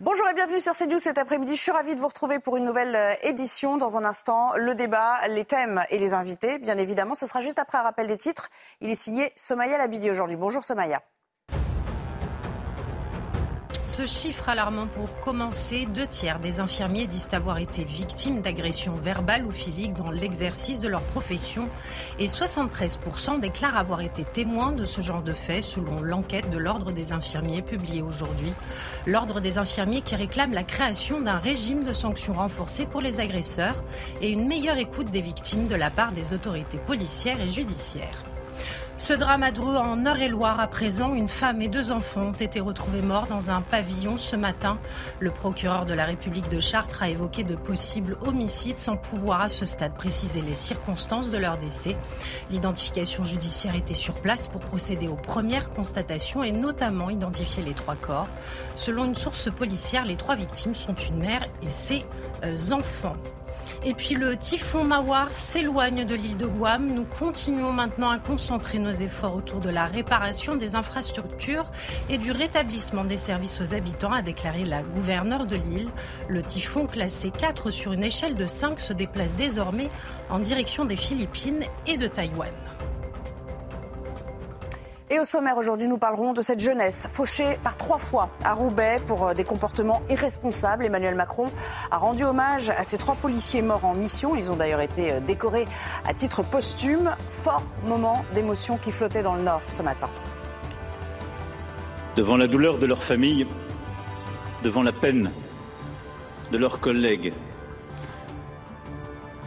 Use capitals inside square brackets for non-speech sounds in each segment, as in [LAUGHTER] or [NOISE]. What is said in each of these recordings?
Bonjour et bienvenue sur CNews cet après-midi. Je suis ravie de vous retrouver pour une nouvelle euh, édition. Dans un instant, le débat, les thèmes et les invités. Bien évidemment, ce sera juste après un rappel des titres. Il est signé Somaya Labidi aujourd'hui. Bonjour Somaya. Ce chiffre alarmant pour commencer, deux tiers des infirmiers disent avoir été victimes d'agressions verbales ou physiques dans l'exercice de leur profession et 73% déclarent avoir été témoins de ce genre de faits selon l'enquête de l'Ordre des infirmiers publiée aujourd'hui. L'Ordre des infirmiers qui réclame la création d'un régime de sanctions renforcées pour les agresseurs et une meilleure écoute des victimes de la part des autorités policières et judiciaires. Ce drame à Dreux en Eure-et-Loire à présent, une femme et deux enfants ont été retrouvés morts dans un pavillon ce matin. Le procureur de la République de Chartres a évoqué de possibles homicides sans pouvoir à ce stade préciser les circonstances de leur décès. L'identification judiciaire était sur place pour procéder aux premières constatations et notamment identifier les trois corps. Selon une source policière, les trois victimes sont une mère et ses euh, enfants. Et puis le typhon Mawar s'éloigne de l'île de Guam. Nous continuons maintenant à concentrer nos efforts autour de la réparation des infrastructures et du rétablissement des services aux habitants, a déclaré la gouverneure de l'île. Le typhon classé 4 sur une échelle de 5 se déplace désormais en direction des Philippines et de Taïwan. Et au sommaire aujourd'hui, nous parlerons de cette jeunesse fauchée par trois fois à Roubaix pour euh, des comportements irresponsables. Emmanuel Macron a rendu hommage à ces trois policiers morts en mission. Ils ont d'ailleurs été euh, décorés à titre posthume. Fort moment d'émotion qui flottait dans le Nord ce matin. Devant la douleur de leur famille, devant la peine de leurs collègues,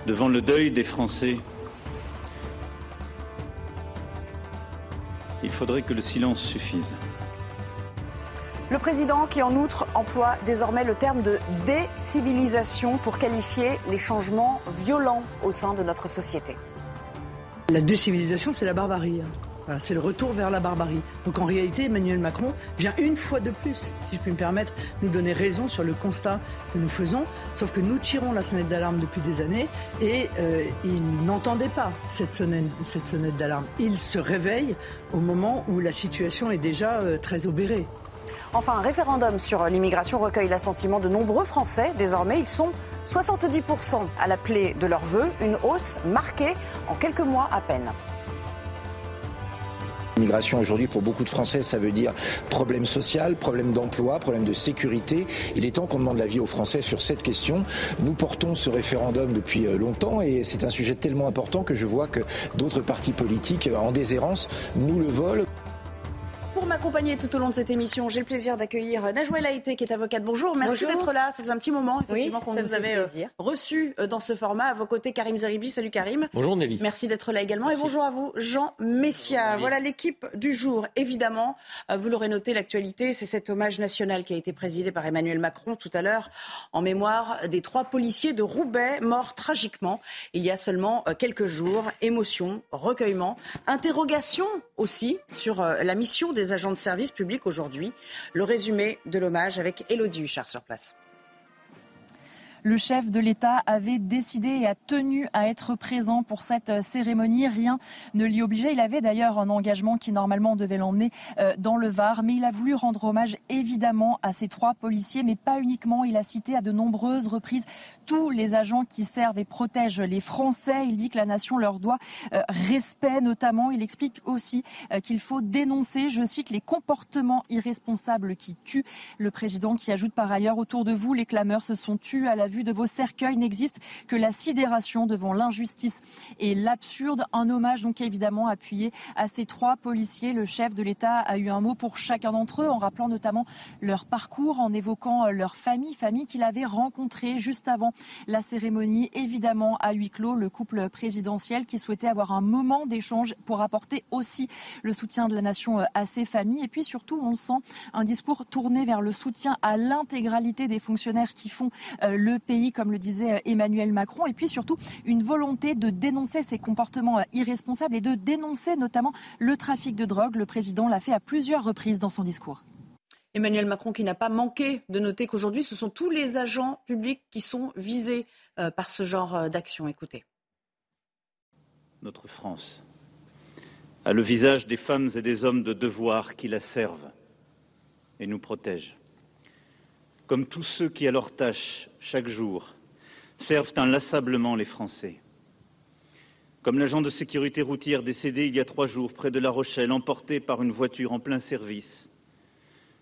devant le deuil des Français, il faudrait que le silence suffise. Le président qui en outre emploie désormais le terme de décivilisation pour qualifier les changements violents au sein de notre société. La décivilisation, c'est la barbarie. Hein c'est le retour vers la barbarie. Donc en réalité, Emmanuel Macron vient une fois de plus, si je puis me permettre, nous donner raison sur le constat que nous faisons. Sauf que nous tirons la sonnette d'alarme depuis des années et euh, il n'entendait pas cette sonnette, d'alarme. Il se réveille au moment où la situation est déjà euh, très obérée. Enfin, un référendum sur l'immigration recueille l'assentiment de nombreux Français. Désormais, ils sont 70% à l'appeler de leur vœu, une hausse marquée en quelques mois à peine. L'immigration aujourd'hui pour beaucoup de Français, ça veut dire problème social, problème d'emploi, problème de sécurité. Il est temps qu'on demande l'avis aux Français sur cette question. Nous portons ce référendum depuis euh, longtemps et c'est un sujet tellement important que je vois que d'autres partis politiques euh, en déshérence nous le volent. Pour m'accompagner tout au long de cette émission, j'ai le plaisir d'accueillir Najwa Laïté, qui est avocate. Bonjour, merci d'être là. Ça faisait un petit moment, effectivement, qu'on vous avait euh, reçu euh, dans ce format. À vos côtés, Karim Zeribi. Salut Karim. Bonjour Nelly. Merci d'être là également. Et bonjour à vous, Jean Messia. Voilà l'équipe du jour. Évidemment, euh, vous l'aurez noté, l'actualité, c'est cet hommage national qui a été présidé par Emmanuel Macron tout à l'heure en mémoire des trois policiers de Roubaix morts tragiquement il y a seulement quelques jours. Émotion, recueillement, interrogation aussi sur la mission des agents de service public aujourd'hui. Le résumé de l'hommage avec Elodie Huchard sur place. Le chef de l'État avait décidé et a tenu à être présent pour cette cérémonie. Rien ne l'y obligeait. Il avait d'ailleurs un engagement qui normalement devait l'emmener euh, dans le Var, mais il a voulu rendre hommage évidemment à ces trois policiers, mais pas uniquement. Il a cité à de nombreuses reprises tous les agents qui servent et protègent les Français. Il dit que la nation leur doit euh, respect notamment. Il explique aussi euh, qu'il faut dénoncer, je cite, les comportements irresponsables qui tuent. Le président qui ajoute par ailleurs autour de vous, les clameurs se sont tués à la vue de vos cercueils n'existe que la sidération devant l'injustice et l'absurde. Un hommage donc évidemment appuyé à ces trois policiers. Le chef de l'État a eu un mot pour chacun d'entre eux en rappelant notamment leur parcours, en évoquant leur famille, famille qu'il avait rencontrée juste avant la cérémonie. Évidemment à huis clos, le couple présidentiel qui souhaitait avoir un moment d'échange pour apporter aussi le soutien de la nation à ses familles. Et puis surtout, on sent un discours tourné vers le soutien à l'intégralité des fonctionnaires qui font euh, le pays, comme le disait euh, Emmanuel Macron, et puis surtout une volonté de dénoncer ces comportements euh, irresponsables et de dénoncer notamment le trafic de drogue. Le président l'a fait à plusieurs reprises dans son discours. Emmanuel Macron qui n'a pas manqué de noter qu'aujourd'hui, ce sont tous les agents publics qui sont visés euh, par ce genre d'action. Écoutez. Notre France a le visage des femmes et des hommes de devoir qui la servent et nous protègent. comme tous ceux qui, à leur tâche, chaque jour, servent inlassablement les Français. Comme l'agent de sécurité routière décédé il y a trois jours près de La Rochelle, emporté par une voiture en plein service.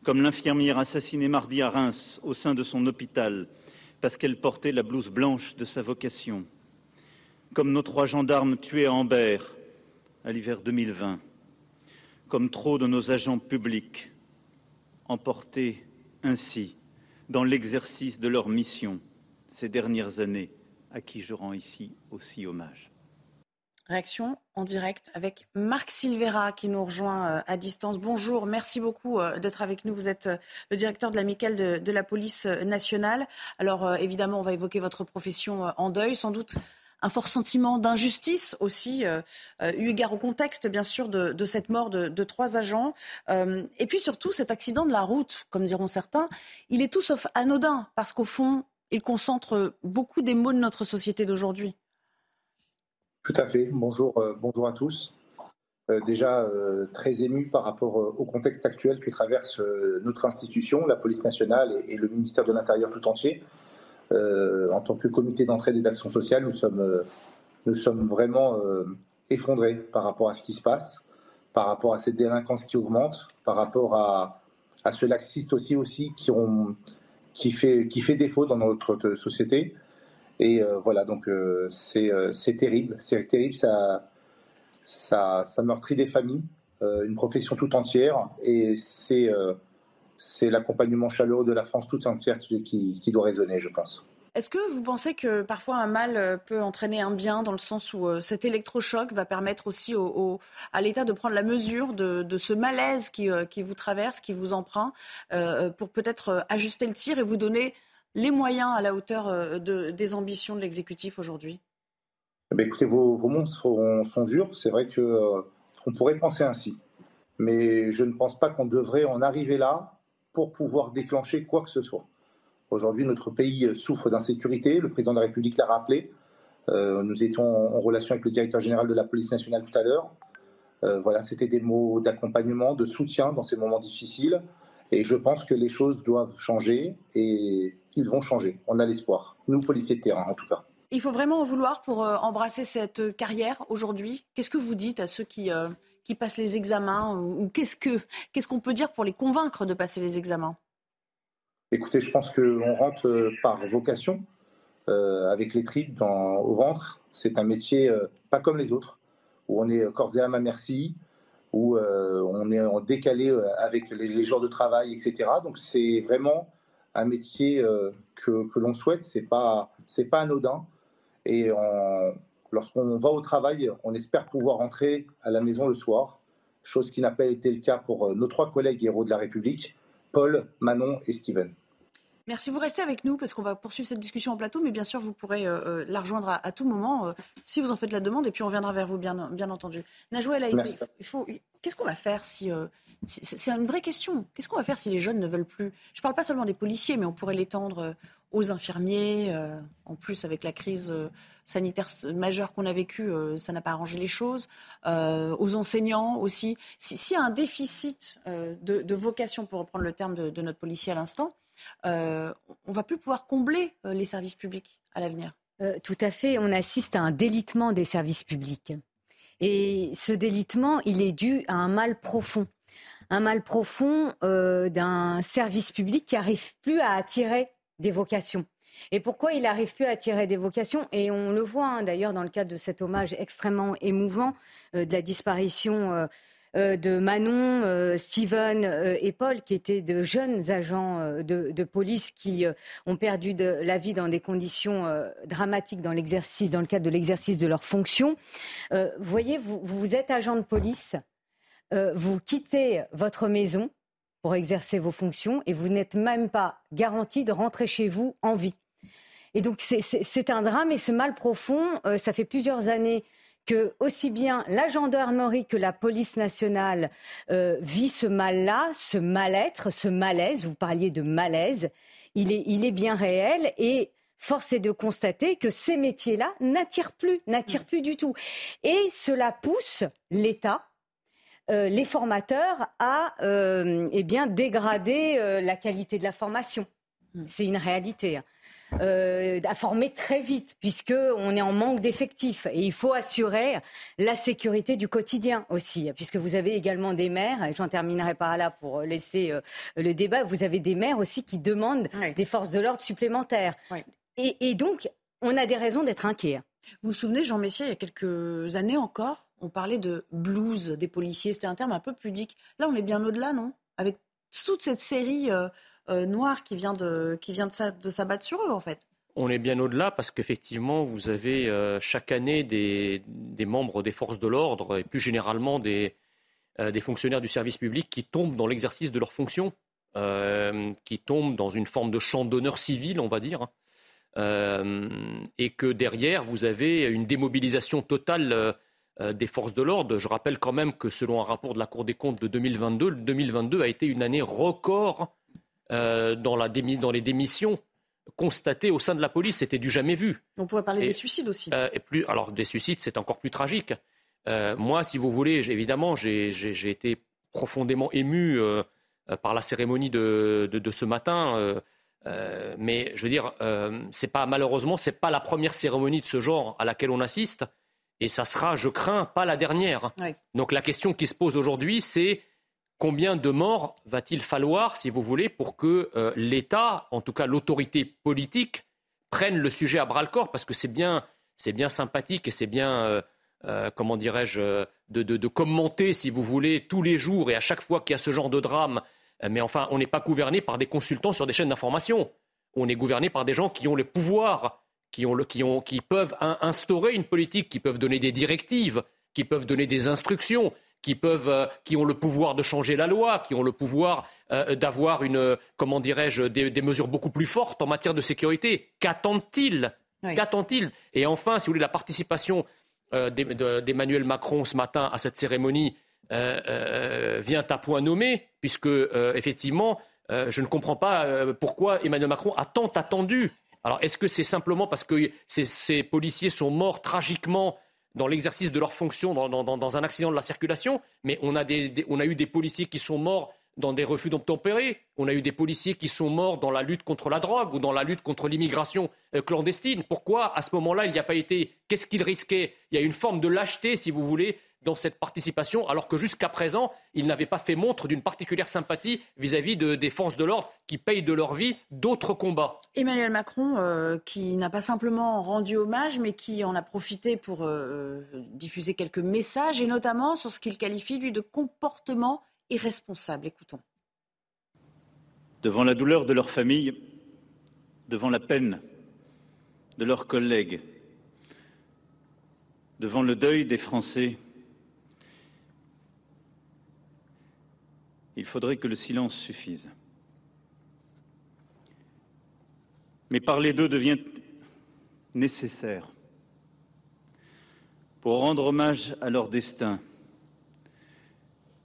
Comme l'infirmière assassinée mardi à Reims au sein de son hôpital parce qu'elle portait la blouse blanche de sa vocation. Comme nos trois gendarmes tués à Ambert à l'hiver 2020. Comme trop de nos agents publics emportés ainsi dans l'exercice de leur mission ces dernières années, à qui je rends ici aussi hommage. Réaction en direct avec Marc Silvera qui nous rejoint euh, à distance. Bonjour, merci beaucoup euh, d'être avec nous. Vous êtes euh, le directeur de l'amicale de, la police nationale. Alors évidemment, on va évoquer votre profession en deuil, sans doute un fort sentiment d'injustice aussi, eu égard au contexte bien sûr de, cette mort de, trois agents. et puis surtout cet accident de la route, comme diront certains, il est tout sauf anodin parce qu'au fond, il concentre beaucoup des maux de notre société d'aujourd'hui. Tout à fait. Bonjour, euh, bonjour à tous. Euh, déjà euh, très ému par rapport au contexte actuel que traverse notre institution, la police nationale et, le ministère de l'Intérieur tout entier. En tant que comité d'entraide et d'action sociale, nous sommes, sommes vraiment effondrés par rapport à ce qui se passe, par rapport à cette délinquance qui augmente, par rapport à, ce laxiste aussi, qui, fait, défaut dans notre société. Et euh, voilà, donc euh, euh, c'est terrible, c'est terrible, ça meurtrit des familles, une profession tout entière, et c'est c'est l'accompagnement chaleureux de la France toute entière qui, qui doit résonner, je pense. Est-ce que vous pensez que parfois un mal peut entraîner un bien dans le sens où cet électrochoc va permettre aussi au, à l'État de prendre la mesure de, de ce malaise qui, qui, vous traverse, qui vous emprunte, pour peut-être ajuster le tir et vous donner les moyens à la hauteur euh, des ambitions de l'exécutif aujourd'hui? Eh ben, Écoutez, vos, mots sont, durs. C'est vrai qu'on euh, pourrait penser ainsi. Mais je ne pense pas qu'on devrait en arriver là pour pouvoir déclencher quoi que ce soit. Aujourd'hui, notre pays souffre d'insécurité. Le président de la République l'a rappelé. Euh, nous étions en, relation avec le directeur général de la police nationale tout à l'heure. voilà, c'était des mots d'accompagnement, de soutien dans ces moments difficiles. Et je pense que les choses doivent changer et ils vont changer. On a l'espoir. Nous, policiers de terrain, en tout cas. Il faut vraiment en vouloir pour euh, embrasser cette carrière aujourd'hui. Qu'est-ce que vous dites à ceux qui, euh, qui passent les examens ou, qu'est-ce qu'on ce qu'on peut dire pour les convaincre de passer les examens? Écoutez, je pense qu'on rentre euh, par vocation, avec les tripes dans, au ventre. C'est un métier pas comme les autres, où on est corps et âme à merci, où euh, on est en décalé euh, avec les, jours de travail, etc. Donc c'est vraiment un métier euh, que, que l'on souhaite, c'est pas c'est pas anodin. Et lorsqu'on va au travail, on espère pouvoir rentrer à la maison le soir, chose qui n'a pas été le cas pour nos trois collègues héros de la République, Paul, Manon et Steven. Merci. Vous restez avec nous parce qu'on va poursuivre cette discussion en plateau, mais bien sûr, vous pourrez euh, euh, la rejoindre à, tout moment euh, si vous en faites la demande, et puis on viendra vers vous, bien, bien entendu. Najwa a été. Il faut, qu'est-ce qu'on va faire si. c'est une vraie question. Qu'est-ce qu'on va faire si les jeunes ne veulent plus? Je ne parle pas seulement des policiers, mais on pourrait l'étendre aux infirmiers. en plus, avec la crise sanitaire majeure qu'on a vécue, ça n'a pas arrangé les choses. aux enseignants aussi. S'il y a un déficit de, vocation, pour reprendre le terme de notre policier à l'instant, euh, on va plus pouvoir combler euh, les services publics à l'avenir. Euh, tout à fait. On assiste à un délitement des services publics. Et ce délitement, il est dû à un mal profond. Un mal profond d'un service public qui n'arrive plus à attirer des vocations. Et pourquoi il n'arrive plus à attirer des vocations? Et on le voit hein, d'ailleurs dans le cadre de cet hommage extrêmement émouvant de la disparition euh, de Manon, euh, Steven euh, et Paul, qui étaient de jeunes agents de, police qui ont perdu la vie dans des conditions dramatiques dans l'exercice, dans le cadre de l'exercice de leurs fonctions. voyez, vous, vous êtes agent de police, vous quittez votre maison pour exercer vos fonctions et vous n'êtes même pas garanti de rentrer chez vous en vie. Et donc c'est un drame et ce mal profond, ça fait plusieurs années que aussi bien la gendarmerie que la police nationale euh, vit ce mal-là, ce mal-être, ce malaise. Vous parliez de malaise. Il est, il est bien réel et force est de constater que ces métiers-là n'attirent plus, n'attirent plus du tout. Et cela pousse l'État, euh, les formateurs à euh, eh bien dégrader la qualité de la formation. Mm. C'est une réalité. Euh, à former très vite, puisqu'on est en manque d'effectifs. Et il faut assurer la sécurité du quotidien aussi, puisque vous avez également des maires, et j'en terminerai par là pour laisser euh, le débat, vous avez des maires aussi qui demandent des forces de l'ordre supplémentaires. Et, donc, on a des raisons d'être inquiets. Vous vous souvenez, Jean Messier, il y a quelques années encore, on parlait de blues des policiers. C'était un terme un peu pudique. Là, on est bien au-delà, non? Avec toute cette série euh, euh, noire qui vient, de, s'abattre sur eux, en fait. On est bien au-delà parce qu'effectivement, vous avez euh, chaque année des, membres des forces de l'ordre et plus généralement des, des, fonctionnaires du service public qui tombent dans l'exercice de leurs fonctions, qui tombent dans une forme de champ d'honneur civil, on va dire, et que derrière, vous avez une démobilisation totale des forces de l'ordre. Je rappelle quand même que selon un rapport de la Cour des comptes de 2022, 2022 a été une année record euh, dans, les démissions constatées au sein de la police. C'était du jamais vu. On pourrait parler des suicides aussi. Euh, et plus, alors des suicides, c'est encore plus tragique. moi, si vous voulez, évidemment, j'ai été profondément ému par la cérémonie de, ce matin. mais je veux dire, c'est pas malheureusement, c'est pas la première cérémonie de ce genre à laquelle on assiste. Et ça sera, je crains, pas la dernière. Donc la question qui se pose aujourd'hui, c'est combien de morts va-t-il falloir, si vous voulez, pour que euh, l'État, en tout cas l'autorité politique, prenne le sujet à bras le corps Parce que c'est bien, c'est bien sympathique et c'est bien, euh, euh, comment dirais-je, de, commenter, si vous voulez, tous les jours et à chaque fois qu'il y a ce genre de drame. Mais enfin, on n'est pas gouverné par des consultants sur des chaînes d'information. On est gouverné par des gens qui ont le pouvoir qui, peuvent instaurer une politique, qui peuvent donner des directives, qui peuvent donner des instructions, qui, peuvent, euh, qui ont le pouvoir de changer la loi, qui ont le pouvoir euh, d'avoir une, comment dirais-je, des, mesures beaucoup plus fortes en matière de sécurité. Qu'attendent-ils? Qu'attendent-ils? Et enfin, si vous voulez, la participation euh, d'Emmanuel Macron ce matin à cette cérémonie vient à point nommé, puisque effectivement, je ne comprends pas pourquoi Emmanuel Macron a tant attendu alors, est-ce que c'est simplement parce que ces, policiers sont morts tragiquement dans l'exercice de leur fonction dans, un accident de la circulation Mais on a, eu des policiers qui sont morts dans des refus d'obtempérer. On a eu des policiers qui sont morts dans la lutte contre la drogue ou dans la lutte contre l'immigration euh, clandestine. Pourquoi, à ce moment-là, il n'y a pas été Qu'est-ce qu'il risquait Il y a une forme de lâcheté, si vous voulez, dans cette participation, alors que jusqu'à présent, ils n'avaient pas fait montre d'une particulière sympathie vis-à-vis de, des forces de l'ordre qui payent de leur vie d'autres combats. Emmanuel Macron, euh, qui n'a pas simplement rendu hommage, mais qui en a profité pour euh, diffuser quelques messages, et notamment sur ce qu'il qualifie, lui, de comportement irresponsable. Écoutons. Devant la douleur de leur famille, devant la peine de leurs collègues, devant le deuil des Français, il faudrait que le silence suffise. Mais parler d'eux devient nécessaire pour rendre hommage à leur destin,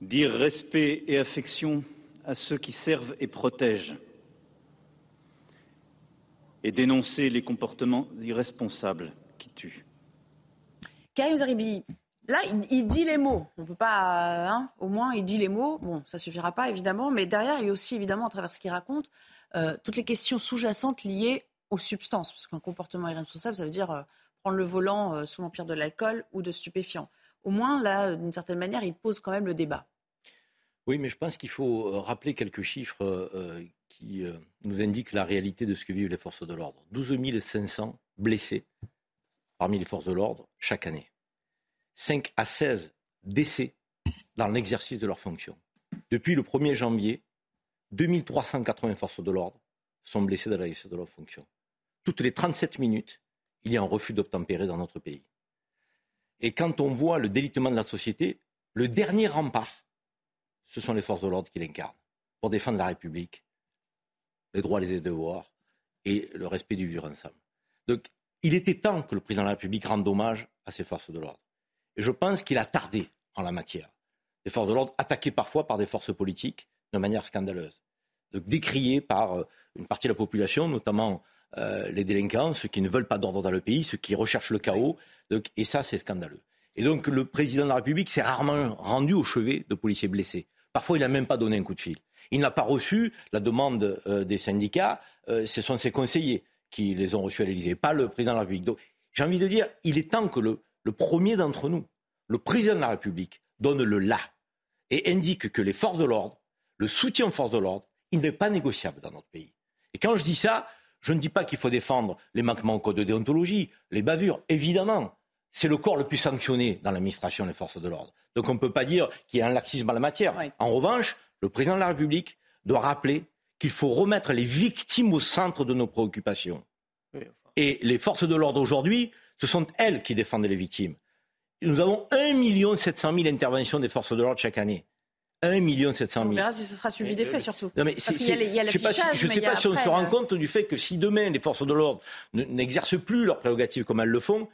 dire respect et affection à ceux qui servent et protègent, et dénoncer les comportements irresponsables qui tuent. Karim Là, il, dit les mots. On peut pas, hein, au moins, il dit les mots. Bon, ça suffira pas évidemment, mais derrière, il y a aussi évidemment, à travers ce qu'il raconte, euh, toutes les questions sous-jacentes liées aux substances. Parce qu'un comportement irresponsable, ça veut dire euh, prendre le volant euh, sous l'empire de l'alcool ou de stupéfiants. Au moins, là, d'une certaine manière, il pose quand même le débat. Oui, mais je pense qu'il faut rappeler quelques chiffres qui nous indiquent la réalité de ce que vivent les forces de l'ordre. 12 500 blessés parmi les forces de l'ordre chaque année. 5 à 16 décès dans l'exercice de leurs fonctions. Depuis le 1er janvier, 2380 forces de l'ordre sont blessées dans l'exercice de leurs fonctions. Toutes les 37 minutes, il y a un refus d'obtempérer dans notre pays. Et quand on voit le délitement de la société, le dernier rempart, ce sont les forces de l'ordre qui l'incarnent, pour défendre la République, les droits, les devoirs et le respect du vivre ensemble. Donc, il était temps que le président de la République rende hommage à ces forces de l'ordre. Je pense qu'il a tardé en la matière. Les forces de l'ordre attaquées parfois par des forces politiques de manière scandaleuse. Donc décriées par euh, une partie de la population, notamment euh, les délinquants, ceux qui ne veulent pas d'ordre dans le pays, ceux qui recherchent le chaos. et ça, c'est scandaleux. Et donc le président de la République s'est rarement rendu au chevet de policiers blessés. Parfois, il n'a même pas donné un coup de fil. Il n'a pas reçu la demande euh, des syndicats, ce sont ses conseillers qui les ont reçus à l'Élysée, pas le président de la République. Donc j'ai envie de dire, il est temps que le, le premier d'entre nous, le président de la République, donne le là et indique que les forces de l'ordre, le soutien aux forces de l'ordre, il n'est pas négociable dans notre pays. Et quand je dis ça, je ne dis pas qu'il faut défendre les manquements au code de déontologie, les bavures, évidemment. C'est le corps le plus sanctionné dans l'administration des forces de l'ordre. Donc on ne peut pas dire qu'il y a un laxisme en la matière. En revanche, le président de la République doit rappeler qu'il faut remettre les victimes au centre de nos préoccupations. Et les forces de l'ordre aujourd'hui, ce sont elles qui défendent les victimes. Nous avons 1 700 000 interventions des forces de l'ordre chaque année. 1 700 000. On verra si ce sera suivi des faits surtout. Non, mais Parce qu'il y a, les- il y a je ne sais pas si, je sais pas si on se rend compte du fait que si demain les forces de l'ordre ne- n'exercent plus leurs prérogatives comme elles le font,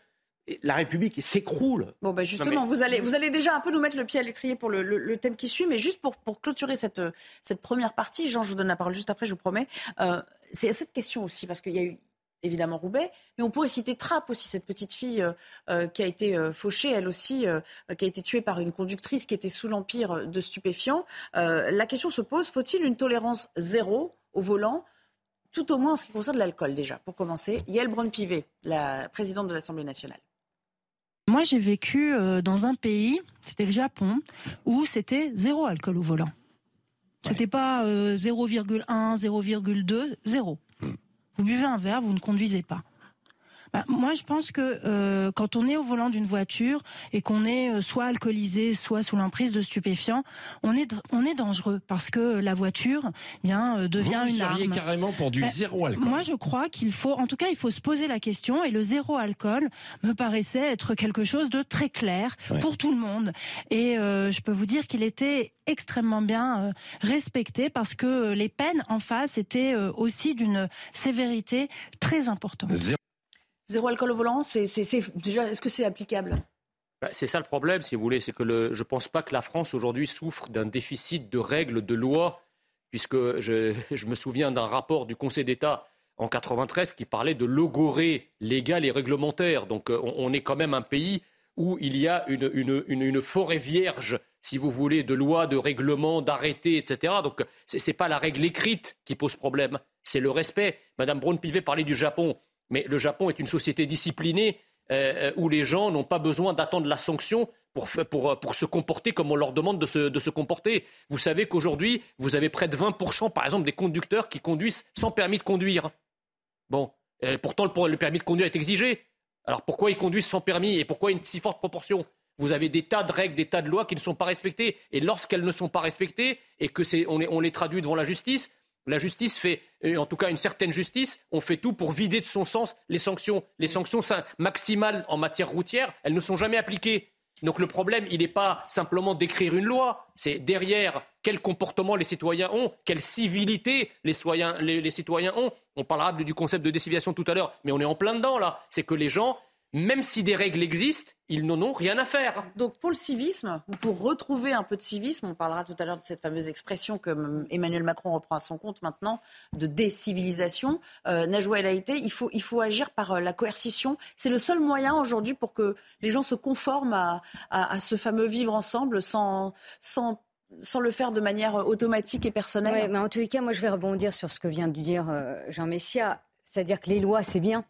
la République s'écroule. Bon, ben justement, vous, allez, vous allez déjà un peu nous mettre le pied à l'étrier pour le, le- le thème qui suit, mais juste pour, pour clôturer cette, cette première partie, Jean, je vous donne la parole juste après, je vous promets. Euh, c'est cette question aussi, parce qu'il y a eu évidemment Roubaix, mais on pourrait citer Trappe aussi, cette petite fille euh, euh, qui a été euh, fauchée, elle aussi, euh, qui a été tuée par une conductrice qui était sous l'empire de stupéfiants. La question se pose, faut-il une tolérance zéro au volant tout au moins en ce qui concerne l'alcool déjà, pour commencer? Yael Braun-Pivet, la présidente de l'Assemblée nationale. Moi, j'ai vécu dans un pays, c'était le Japon, où c'était zéro alcool au volant. C'était pas euh, 0,1, 0,2, zéro. Vous buvez un verre, vous ne conduisez pas. Bah, moi, je pense que euh, quand on est au volant d'une voiture et qu'on est euh, soit alcoolisé, soit sous l'emprise de stupéfiants, on est on est dangereux parce que la voiture, eh bien, euh, devient Vous une seriez arme. carrément pour du Ben, zéro alcool. Moi, je crois qu'il faut, en tout cas, il faut se poser la question. Et le zéro alcool me paraissait être quelque chose de très clair Ouais. pour tout le monde. Et euh, je peux vous dire qu'il était extrêmement bien respecté parce que les peines en face étaient aussi d'une sévérité très importante. Zéro alcool au volant, est-ce que c'est applicable? Bah, C'est ça le problème, si vous voulez, c'est que je ne pense pas que la France aujourd'hui souffre d'un déficit de règles, de lois, puisque je, me souviens d'un rapport du Conseil d'État en 93 qui parlait de logorée légale et réglementaire. Donc euh, on, est quand même un pays où il y a une- une forêt vierge, si vous voulez, de lois, de règlements, d'arrêtés, etc. Donc ce n'est pas la règle écrite qui pose problème, c'est le respect. Madame Braun-Pivet parlait du Japon, mais le Japon est une société disciplinée euh, où les gens n'ont pas besoin d'attendre la sanction pour, pour, euh, pour se comporter comme on leur demande de se, de se comporter. Vous savez qu'aujourd'hui, vous avez près de 20%, par exemple, des conducteurs qui conduisent sans permis de conduire. Bon, euh, pourtant, le, permis de conduire est exigé. Alors pourquoi ils conduisent sans permis et pourquoi une si forte proportion? Vous avez des tas de règles, des tas de lois qui ne sont pas respectées. Et lorsqu'elles ne sont pas respectées et que c'est, on, on les traduit devant la justice, la justice fait, en tout cas une certaine justice, on fait tout pour vider de son sens les sanctions. Les sanctions maximales en matière routière, elles ne sont jamais appliquées. Donc le problème, il n'est pas simplement d'écrire une loi, c'est derrière quel comportement les citoyens ont, quelle civilité les, citoyens- les- les citoyens ont. On parlera du concept de décivilisation tout à l'heure, mais on est en plein dedans là. C'est que les gens, même si des règles existent, ils n'en ont rien à faire. Donc pour le civisme, ou pour retrouver un peu de civisme, on parlera tout à l'heure de cette fameuse expression que Emmanuel Macron reprend à son compte maintenant, de décivilisation. Euh, Najwa El Haïté, il faut, il faut agir par euh, la coercition. C'est le seul moyen aujourd'hui pour que les gens se conforment à, à- à ce fameux vivre ensemble sans, sans, sans le faire de manière automatique et personnelle. Ouais, mais en tous les cas, moi, je vais rebondir sur ce que vient de dire euh, Jean Messia. C'est-à-dire que les lois, c'est bien.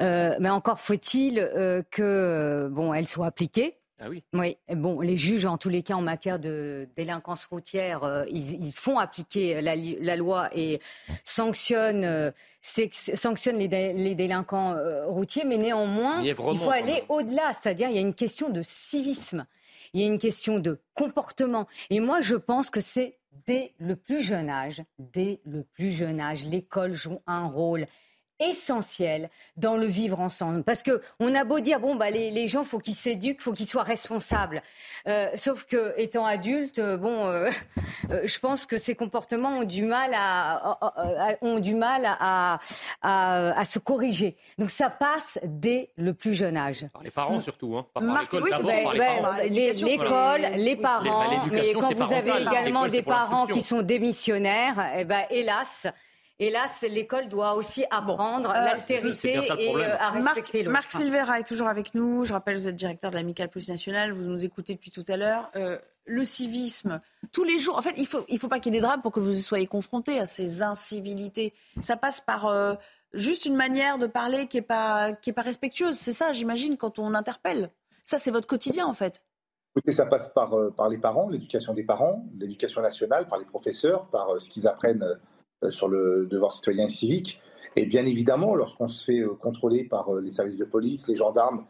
Euh, mais encore faut-il euh, que euh, bon, elles soient appliquées. Ah oui. Oui, bon, les juges, en tous les cas, en matière de délinquance routière, euh, ils, ils font appliquer la, loi et sanctionnent, euh, sanctionnent les, dé- les délinquants euh, routiers, mais néanmoins, Mièvrement, il faut aller au-delà. C'est-à-dire, il y a une question de civisme, il y a une question de comportement. Et moi, je pense que c'est dès le plus jeune âge, dès le plus jeune âge, l'école joue un rôle essentiel dans le vivre ensemble. Parce que on a beau dire, bon, bah, les, les gens, faut qu'ils s'éduquent, faut qu'ils soient responsables. Euh, sauf que, étant adulte, euh, bon, euh, [LAUGHS] euh, je pense que ces comportements ont du mal à, à- à- ont du mal à, à, à se corriger. Donc ça passe dès le plus jeune âge. Par les parents surtout, hein. pas par l'école oui, d'abord, c'est par les parents. Les- L'école, les parents, Bah, mais quand vous avez également L'école, des parents qui sont démissionnaires, eh ben, hélas, hélas, l'école doit aussi apprendre l'altérité et euh, à respecter Marc, l'autre. Marc Silvera est toujours avec nous. Je rappelle, vous êtes directeur de l'Amicale Police Nationale. Vous nous écoutez depuis tout à l'heure. Euh, le civisme, tous les jours. En fait, il ne faut, il faut pas qu'il y ait des drames pour que vous soyez confrontés à ces incivilités. Ça passe par euh, juste une manière de parler qui n'est pas, qui est pas respectueuse. C'est ça, j'imagine, quand on interpelle. Ça, c'est votre quotidien, en fait. Écoutez, ça passe par, euh, par les parents, l'éducation des parents, l'éducation nationale, par les professeurs, par euh, ce qu'ils apprennent sur le devoir citoyen civique. Et bien évidemment, lorsqu'on se fait contrôler par les services de police, les gendarmes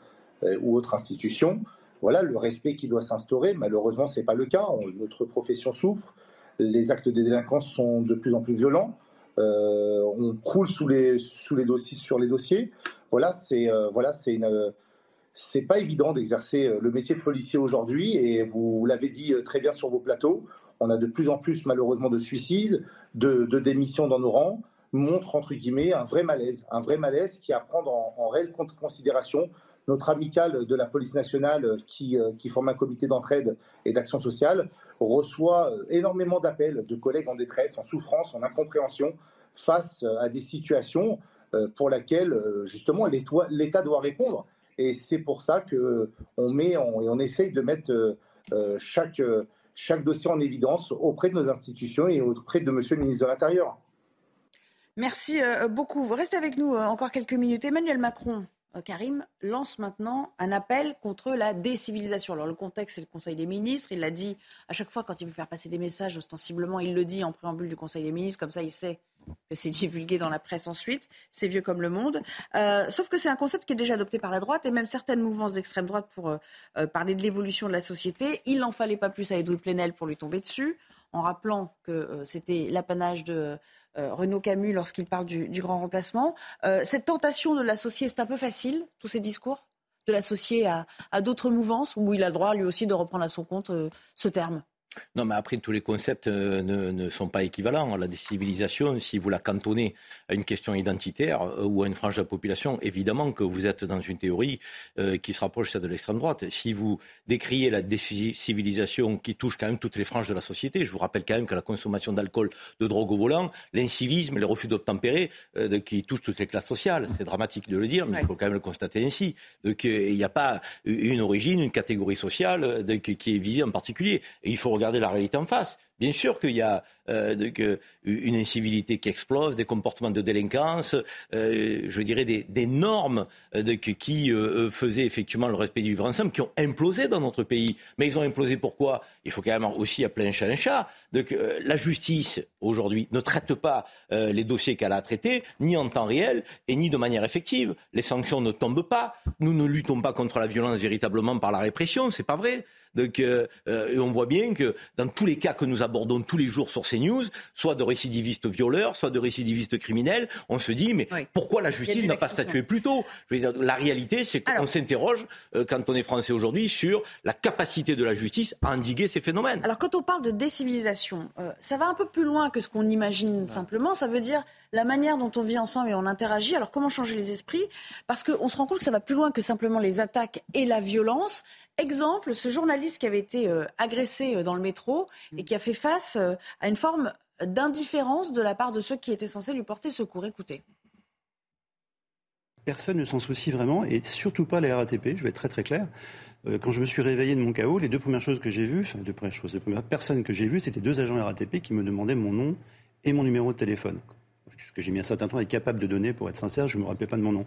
ou autres institutions, voilà le respect qui doit s'instaurer. Malheureusement, ce n'est pas le cas. notre profession souffre. Les actes de délinquance sont de plus en plus violents. Euh, on croule sous les, sous les dossiers, sur les dossiers. Voilà, c'est euh, voilà, pas évident d'exercer euh, le métier de policier aujourd'hui et vous l'avez dit très bien sur vos plateaux. On a de plus en plus malheureusement de suicides, de, démissions dans nos rangs montre entre guillemets un vrai malaise, un vrai malaise qui à prendre en, réelle considération notre amicale de la police nationale, euh, qui, euh, qui forme un comité d'entraide et d'action sociale, reçoit euh, énormément d'appels de collègues en détresse, en souffrance, en incompréhension face à des situations pour lesquelles justement l'État doit répondre. Et c'est pour ça qu'on met et on essaye de mettre chaque, chaque dossier en évidence auprès de nos institutions et auprès de Monsieur le ministre de l'Intérieur. Merci beaucoup. Vous restez avec nous encore quelques minutes. Emmanuel Macron euh, Karim lance maintenant un appel contre la décivilisation. Alors le contexte, c'est le Conseil des ministres. Il l'a dit à chaque fois quand il veut faire passer des messages, ostensiblement, il le dit en préambule du Conseil des ministres. Comme ça, il sait que c'est divulgué dans la presse ensuite. C'est vieux comme le monde. Euh, sauf que c'est un concept qui est déjà adopté par la droite et même certaines mouvances d'extrême droite pour euh, parler de l'évolution de la société. Il n'en fallait pas plus à Edoui Plenel pour lui tomber dessus, en rappelant que c'était l'apanage de euh, Renaud Camus lorsqu'il parle du, grand remplacement. Euh, cette tentation de l'associer, c'est un peu facile, tous ces discours, de l'associer à, d'autres mouvances, où il a le droit lui aussi de reprendre à son compte euh, ce terme non, mais après, tous les concepts euh, ne, sont pas équivalents. La décivilisation, si vous la cantonnez à une question identitaire euh, ou à une frange de la population, évidemment que vous êtes dans une théorie euh, qui se rapproche celle de l'extrême droite. Si vous décriez la décivilisation qui touche quand même toutes les franges de la société, je vous rappelle quand même que la consommation d'alcool, de drogue au volant, l'incivisme, les refus d'obtempérer, qui touchent toutes les classes sociales. C'est dramatique de le dire, mais il faut quand même le constater ainsi. Donc, il n'y a pas une origine, une catégorie sociale qui est visée en particulier. Et il faut regarder regarder la réalité en face. Bien sûr qu'il y a euh, une incivilité qui explose, des comportements de délinquance, euh, je dirais des, normes euh, qui faisaient effectivement le respect du vivre ensemble, qui ont implosé dans notre pays. Mais ils ont implosé pourquoi? Il faut quand même aussi appeler un chat un chat. Donc, la justice, aujourd'hui, ne traite pas les dossiers qu'elle a traités, ni en temps réel, et ni de manière effective. Les sanctions ne tombent pas. Nous ne luttons pas contre la violence véritablement par la répression, c'est pas vrai. Donc, on voit bien que dans tous les cas que nous abordons tous les jours sur CNews, soit de récidivistes violeurs, soit de récidivistes criminels. On se dit, mais pourquoi la justice n'a pas statué plus tôt? Je veux dire, La réalité, c'est qu'on s'interroge, euh, quand on est français aujourd'hui, sur la capacité de la justice à endiguer ces phénomènes. Alors, quand on parle de décivilisation, euh, ça va un peu plus loin que ce qu'on imagine simplement. Ça veut dire la manière dont on vit ensemble et on interagit. Alors, comment changer les esprits? Parce qu'on se rend compte que ça va plus loin que simplement les attaques et la violence. Exemple, ce journaliste qui avait été euh, agressé dans le métro et qui a fait face euh, à une forme d'indifférence de la part de ceux qui étaient censés lui porter secours. Écoutez. Personne ne s'en soucie vraiment, et surtout pas la RATP, je vais être très très clair. Euh, quand je me suis réveillé de mon chaos, les deux premières choses que j'ai vues, enfin, les deux premières les premières personnes que j'ai vues, c'était deux agents RATP qui me demandaient mon nom et mon numéro de téléphone. Ce que j'ai mis un certain temps être capable de donner, pour être sincère, je ne me rappelais pas de mon nom.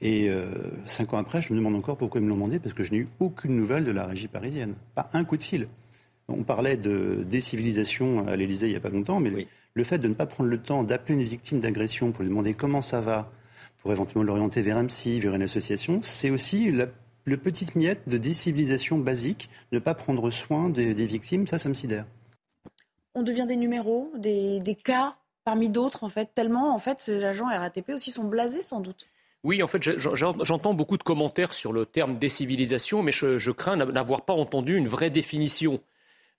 Et euh, cinq ans après, je me demande encore pourquoi ils me l'ont demandé, parce que je n'ai eu aucune nouvelle de la régie parisienne. Pas un coup de fil. On parlait de décivilisation à l'Élysée il n'y a pas longtemps, mais le, fait de ne pas prendre le temps d'appeler une victime d'agression pour lui demander comment ça va, pour éventuellement l'orienter vers un psy, vers une association, c'est aussi la, le petite miette de décivilisation basique, ne pas prendre soin des, victimes, ça, ça me sidère. On devient des numéros, des, cas parmi d'autres, en fait, tellement, en fait, ces agents RATP aussi sont blasés, sans doute. Oui, en fait, j'entends beaucoup de commentaires sur le terme décivilisation, mais je crains n'avoir pas entendu une vraie définition.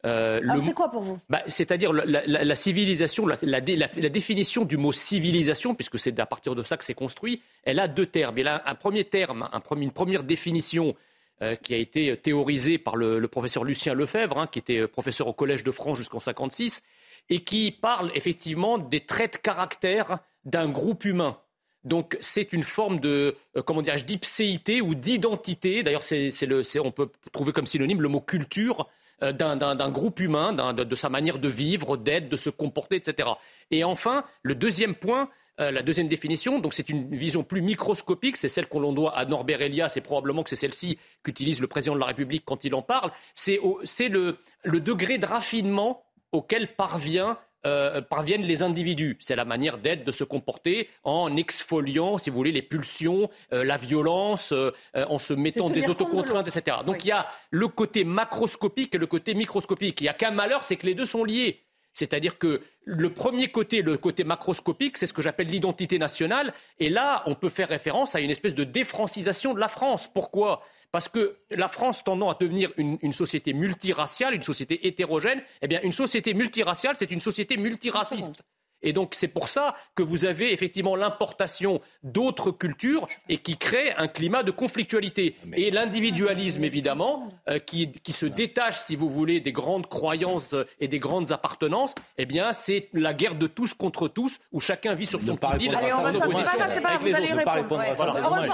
Euh, Alors c'est quoi pour vous? Bah, C'est-à-dire la, civilisation, la, définition du mot civilisation, puisque c'est à partir de ça que c'est construit, elle a deux termes. Elle a un premier terme, une première définition euh, qui a été théorisée par le, professeur Lucien Lefebvre, hein, qui était professeur au Collège de France jusqu'en 56, et qui parle effectivement des traits de caractère d'un groupe humain. Donc c'est une forme de euh, comment dirais-je d'ipséité ou d'identité. D'ailleurs, c'est, on peut trouver comme synonyme le mot culture d'un groupe humain, de, sa manière de vivre, d'être, de se comporter, etc. Et enfin, le deuxième point, la deuxième définition, donc c'est une vision plus microscopique, c'est celle qu'on doit à Norbert Elias, et probablement que c'est celle-ci qu'utilise le président de la République quand il en parle, c'est le, le degré de raffinement auquel parvient euh, parviennent les individus. C'est la manière d'être, de se comporter en exfoliant, si vous voulez, les pulsions, euh, la violence, euh, en se mettant des autocontraintes, etc. Donc il y a le côté macroscopique et le côté microscopique. Il n'y a qu'un malheur, c'est que les deux sont liés. C'est-à-dire que le premier côté, le côté macroscopique, c'est ce que j'appelle l'identité nationale. Et là, on peut faire référence à une espèce de défrancisation de la France. Pourquoi? Parce que la France tendant à devenir une, société multiraciale, une société hétérogène, eh bien, une société multiraciale, c'est une société multiraciste. Et donc c'est pour ça que vous avez effectivement l'importation d'autres cultures et qui crée un climat de conflictualité. Et l'individualisme, évidemment, euh, qui, se détache, si vous voulez, des grandes croyances et des grandes appartenances, eh bien c'est la guerre de tous contre tous, où chacun vit sur son pied Allez, on va vous allez répondre.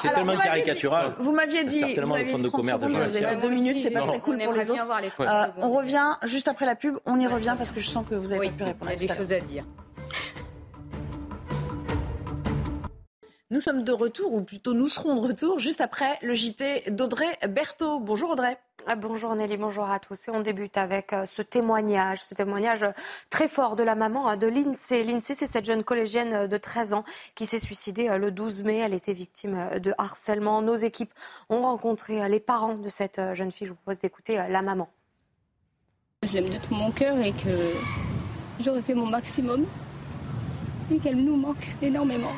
C'est tellement caricatural. Vous m'aviez dit, vous m'aviez dit 30 secondes, vous avez deux minutes, c'est pas très cool pour les autres. Euh, on revient juste après la pub, on y revient parce que je sens que vous avez pas pu répondre. Il y a des choses à dire. Nous sommes de retour, ou plutôt nous serons de retour, juste après le JT d'Audrey Berthaud. Bonjour Audrey. Ah, bonjour Nelly, bonjour à tous. Et on débute avec euh, ce témoignage, ce témoignage très fort de la maman hein, de Lindsay. Lindsay, c'est cette jeune collégienne euh, de 13 ans qui s'est suicidée euh, le 12 mai. Elle était victime de harcèlement. Nos équipes ont rencontré les parents de cette jeune fille. Je vous propose d'écouter la maman. Je l'aime de tout mon cœur et que j'aurais fait mon maximum et qu'elle nous manque énormément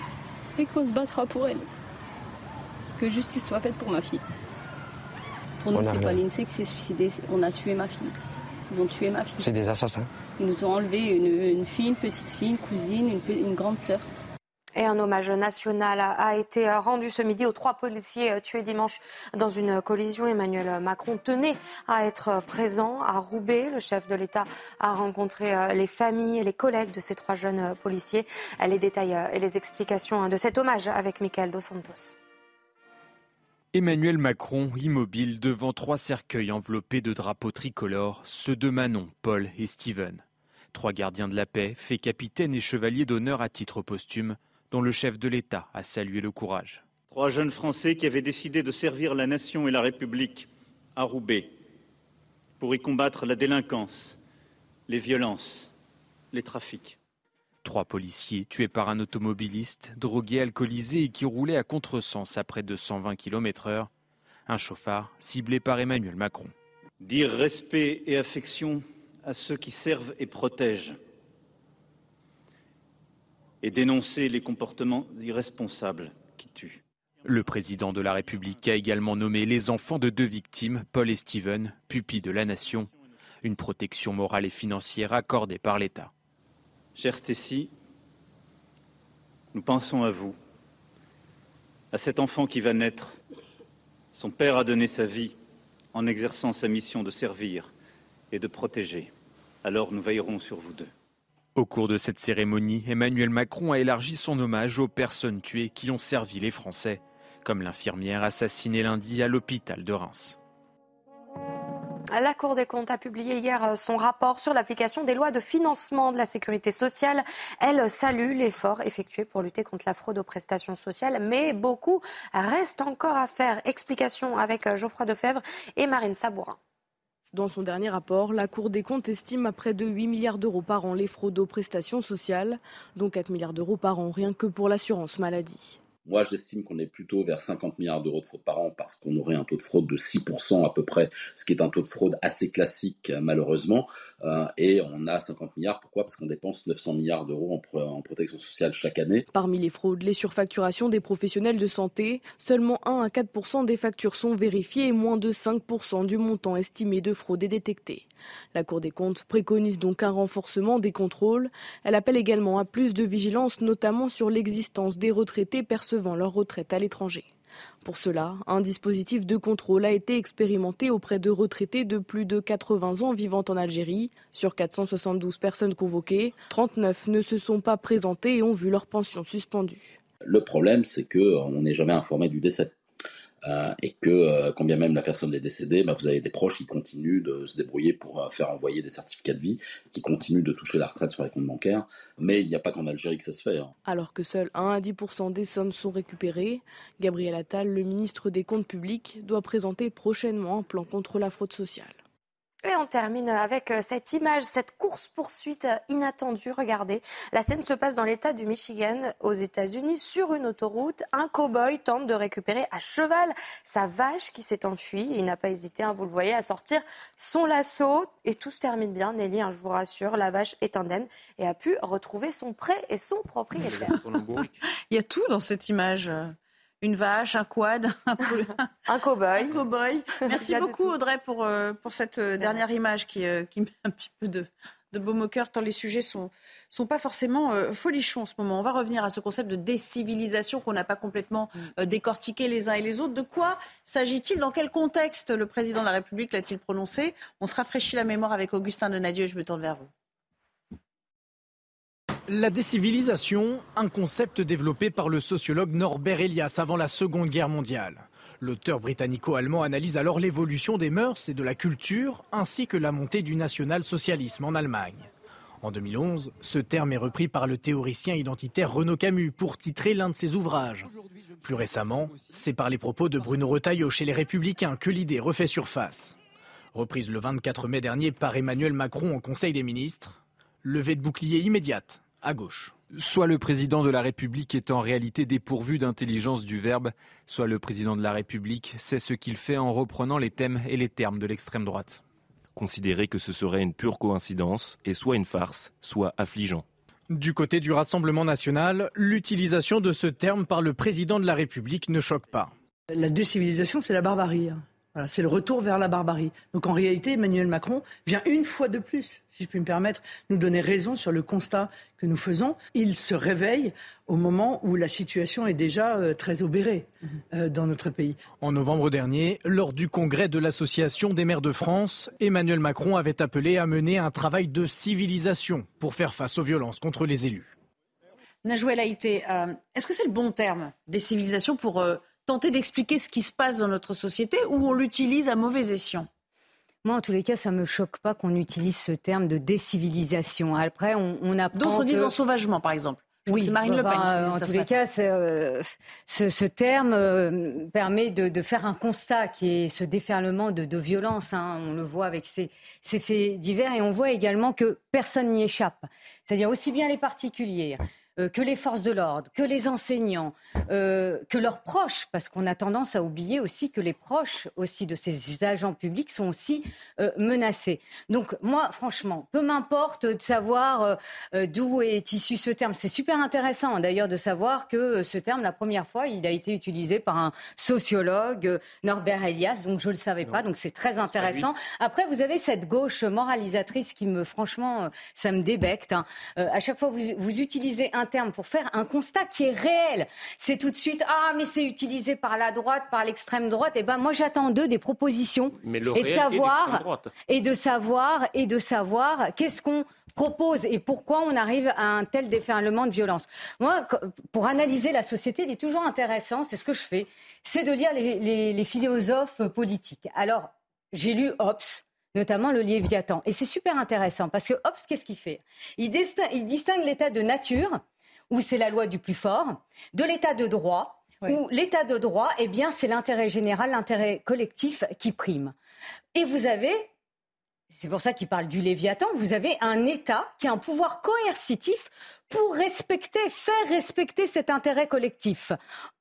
et qu'on se battra pour elle. Que justice soit faite pour ma fille. Pour nous, c'est pas l'INSEE qui s'est suicidé, on a tué ma fille. Ils ont tué ma fille. C'est des assassins. Ils nous ont enlevé une, fille, une petite fille, une cousine, une, une grande sœur. Et un hommage national a été rendu ce midi aux trois policiers tués dimanche dans une collision. Emmanuel Macron tenait à être présent à Roubaix. Le chef de l'État a rencontré les familles et les collègues de ces trois jeunes policiers. Les détails et les explications de cet hommage avec Michael Dos Santos. Emmanuel Macron, immobile devant trois cercueils enveloppés de drapeaux tricolores, ceux de Manon, Paul et Steven. Trois gardiens de la paix, faits capitaine et chevalier d'honneur à titre posthume, dont le chef de l'État a salué le courage. Trois jeunes Français qui avaient décidé de servir la nation et la République à Roubaix pour y combattre la délinquance, les violences, les trafics. Trois policiers tués par un automobiliste, drogué, alcoolisé et qui roulait à contresens à près de 120 km/h. Un chauffard ciblé par Emmanuel Macron. Dire respect et affection à ceux qui servent et protègent et dénoncer les comportements irresponsables qui tuent. Le président de la République a également nommé les enfants de deux victimes, Paul et Steven, pupilles de la nation, une protection morale et financière accordée par l'État. Cher Stécie, nous pensons à vous, à cet enfant qui va naître. Son père a donné sa vie en exerçant sa mission de servir et de protéger. Alors nous veillerons sur vous deux. Au cours de cette cérémonie, Emmanuel Macron a élargi son hommage aux personnes tuées qui ont servi les Français, comme l'infirmière assassinée lundi à l'hôpital de Reims. La Cour des comptes a publié hier euh, son rapport sur l'application des lois de financement de la sécurité sociale. Elle salue l'effort effectué pour lutter contre la fraude aux prestations sociales, mais beaucoup reste encore à faire. Explication avec euh, Geoffroy Defebvre et Marine Sabourin. Dans son dernier rapport, la Cour des comptes estime à près de 8 milliards d'euros par an les fraudes aux prestations sociales, dont 4 milliards d'euros par an rien que pour l'assurance maladie. Moi, j'estime qu'on est plutôt vers 50 milliards d'euros de fraude par an parce qu'on aurait un taux de fraude de 6% à peu près, ce qui est un taux de fraude assez classique malheureusement. Euh, et on a 50 milliards, pourquoi? Parce qu'on dépense 900 milliards d'euros en, en, protection sociale chaque année. Parmi les fraudes, les surfacturations des professionnels de santé, seulement 1 à 4% des factures sont vérifiées et moins de 5% du montant estimé de fraude est détecté. La Cour des comptes préconise donc un renforcement des contrôles. Elle appelle également à plus de vigilance, notamment sur l'existence des retraités percevant leur retraite à l'étranger. Pour cela, un dispositif de contrôle a été expérimenté auprès de retraités de plus de 80 ans vivant en Algérie. Sur 472 personnes convoquées, 39 ne se sont pas présentées et ont vu leur pension suspendue. Le problème, c'est qu'on n'est jamais informé du décès. Euh, et que euh, quand bien même la personne est décédée, bah, vous avez des proches qui continuent de se débrouiller pour euh, faire envoyer des certificats de vie, qui continuent de toucher la retraite sur les comptes bancaires. Mais il n'y a pas qu'en Algérie que ça se fait. Hein. Alors que seuls 1 à 10 des sommes sont récupérées, Gabriel Attal, le ministre des Comptes publics, doit présenter prochainement un plan contre la fraude sociale. Et on termine avec euh, cette image, cette course-poursuite euh, inattendue. Regardez, la scène se passe dans l'État du Michigan, aux États-Unis, sur une autoroute. Un cow-boy tente de récupérer à cheval sa vache qui s'est enfuie. Il n'a pas hésité, hein, vous le voyez, à sortir son lasso. Et tout se termine bien, Nelly, hein, je vous rassure. La vache est indemne et a pu retrouver son prêt et son propriétaire. [LAUGHS] Il y a tout dans cette image une vache, un quad, un, [LAUGHS] un cow-boy. Un cow-boy. Merci beaucoup Audrey pour, euh, pour cette euh, dernière image qui, euh, qui met un petit peu de, de baume au cœur, tant les sujets sont, sont pas forcément folichons en ce moment. On va revenir à ce concept de décivilisation qu'on n'a pas complètement mm. décortiqué les uns et les autres. De quoi s'agit-il? Dans quel contexte le président de la République l'a-t-il prononcé? On se rafraîchit la mémoire avec Augustin Donadieu et je me tourne vers vous. La décivilisation, un concept développé par le sociologue Norbert Elias avant la Seconde Guerre mondiale. L'auteur britannico-allemand analyse alors l'évolution des mœurs et de la culture, ainsi que la montée du national-socialisme en Allemagne. En 2011, ce terme est repris par le théoricien identitaire Renaud Camus pour titrer l'un de ses ouvrages. Plus récemment, c'est par les propos de Bruno Retailleau chez les Républicains que l'idée refait surface. Reprise le 24 mai dernier par Emmanuel Macron en Conseil des ministres, levée de bouclier immédiate à gauche. Soit le président de la République est en réalité dépourvu d'intelligence du verbe, soit le président de la République sait ce qu'il fait en reprenant les thèmes et les termes de l'extrême droite. Considérer que ce serait une pure coïncidence est soit une farce, soit affligeant. Du côté du Rassemblement national, l'utilisation de ce terme par le président de la République ne choque pas. La décivilisation, c'est la barbarie. C'est le retour vers la barbarie. Donc en réalité, Emmanuel Macron vient une fois de plus, si je puis me permettre, nous donner raison sur le constat que nous faisons. Il se réveille au moment où la situation est déjà euh, très obérée euh, dans notre pays. En novembre dernier, lors du congrès de l'Association des maires de France, Emmanuel Macron avait appelé à mener un travail de civilisation pour faire face aux violences contre les élus. Najouel Haïté, euh, est-ce que c'est le bon terme, des civilisations, pour tenter d'expliquer ce qui se passe dans notre société ou on l'utilise à mauvais escient? Moi, en tous les cas, ça me choque pas qu'on utilise ce terme de décivilisation. Après, on, on apprend. D'autres disent ensauvagement, par exemple. oui, Marine Le Pen. en tous les cas, euh, ce, terme euh, permet de, faire un constat qui est ce déferlement de, violence. Hein. On le voit avec ces, ces faits divers et on voit également que personne n'y échappe. C'est-à-dire aussi bien les particuliers euh, que les forces de l'ordre, que les enseignants, euh, que leurs proches, parce qu'on a tendance à oublier aussi que les proches aussi de ces agents publics sont aussi euh, menacés. Donc moi, franchement, peu m'importe de savoir d'où est issu ce terme. C'est super intéressant d'ailleurs de savoir que ce terme, la première fois, il a été utilisé par un sociologue, Norbert Elias, donc je ne le savais pas, donc c'est très intéressant. Après, vous avez cette gauche moralisatrice qui me, franchement, ça me débecte. Hein. à chaque fois, vous, vous utilisez un pour faire un constat qui est réel. C'est tout de suite ah mais c'est utilisé par la droite, par l'extrême droite. Et eh ben moi j'attends d'eux des propositions et de savoir et de savoir et de savoir qu'est-ce qu'on propose et pourquoi on arrive à un tel déferlement de violence. Moi, pour analyser la société, il est toujours intéressant, c'est ce que je fais, c'est de lire les, les philosophes politiques. Alors, j'ai lu Hobbes, notamment le Léviathan. Et c'est super intéressant parce que Hobbes, qu'est-ce qu'il fait? Il distingue l'état de nature où c'est la loi du plus fort, de l'état de droit, où l'état de droit, eh bien, c'est l'intérêt général, l'intérêt collectif qui prime. Et vous avez, c'est pour ça qu'il parle du Léviathan, vous avez un État qui a un pouvoir coercitif pour respecter, faire respecter cet intérêt collectif.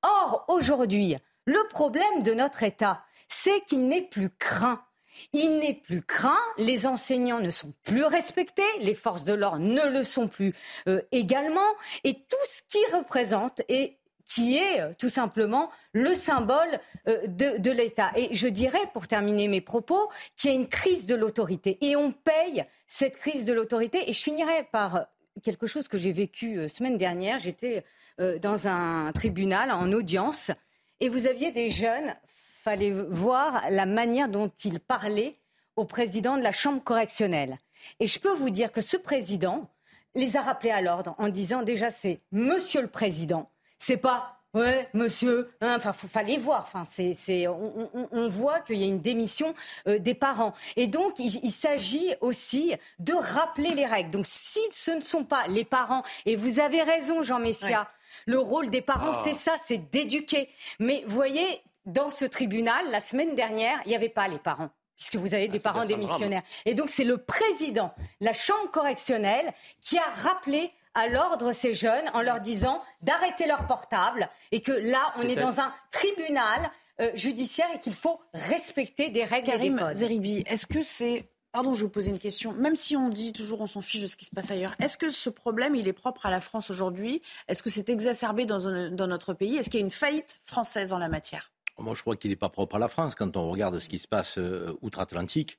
Or, aujourd'hui, le problème de notre État, c'est qu'il n'est plus craint. Il n'est plus craint, les enseignants ne sont plus respectés, les forces de l'ordre ne le sont plus euh, également, et tout ce qui représente et qui est euh, tout simplement le symbole euh, de, l'État. Et je dirais, pour terminer mes propos, qu'il y a une crise de l'autorité. Et on paye cette crise de l'autorité. Et je finirai par quelque chose que j'ai vécu semaine dernière. J'étais dans un tribunal en audience et vous aviez des jeunes fallait voir la manière dont il parlait au président de la Chambre correctionnelle. Et je peux vous dire que ce président les a rappelés à l'ordre en disant déjà c'est Monsieur le Président, c'est pas Ouais, monsieur. Hein, enfin, il fallait voir. Enfin, c'est, on, voit qu'il y a une démission euh, des parents. Et donc, il, s'agit aussi de rappeler les règles. Donc, si ce ne sont pas les parents, et vous avez raison, Jean Messia, le rôle des parents, ah. c'est ça, c'est d'éduquer. Mais voyez, dans ce tribunal, la semaine dernière, il n'y avait pas les parents puisque vous avez des ah, parents démissionnaires. Et donc c'est le président, la Chambre correctionnelle, qui a rappelé à l'ordre ces jeunes en leur disant d'arrêter leur portable et que là, on est, dans un tribunal euh, judiciaire et qu'il faut respecter des règles et des codes. Zeribi, est-ce que c'est Pardon, je vais vous poser une question. Même si on dit toujours on s'en fiche de ce qui se passe ailleurs, est-ce que ce problème, il est propre à la France aujourd'hui? Est-ce que c'est exacerbé dans, dans notre pays? Est-ce qu'il y a une faillite française en la matière? Moi, je crois qu'il n'est pas propre à la France. Quand on regarde ce qui se passe euh, outre-Atlantique,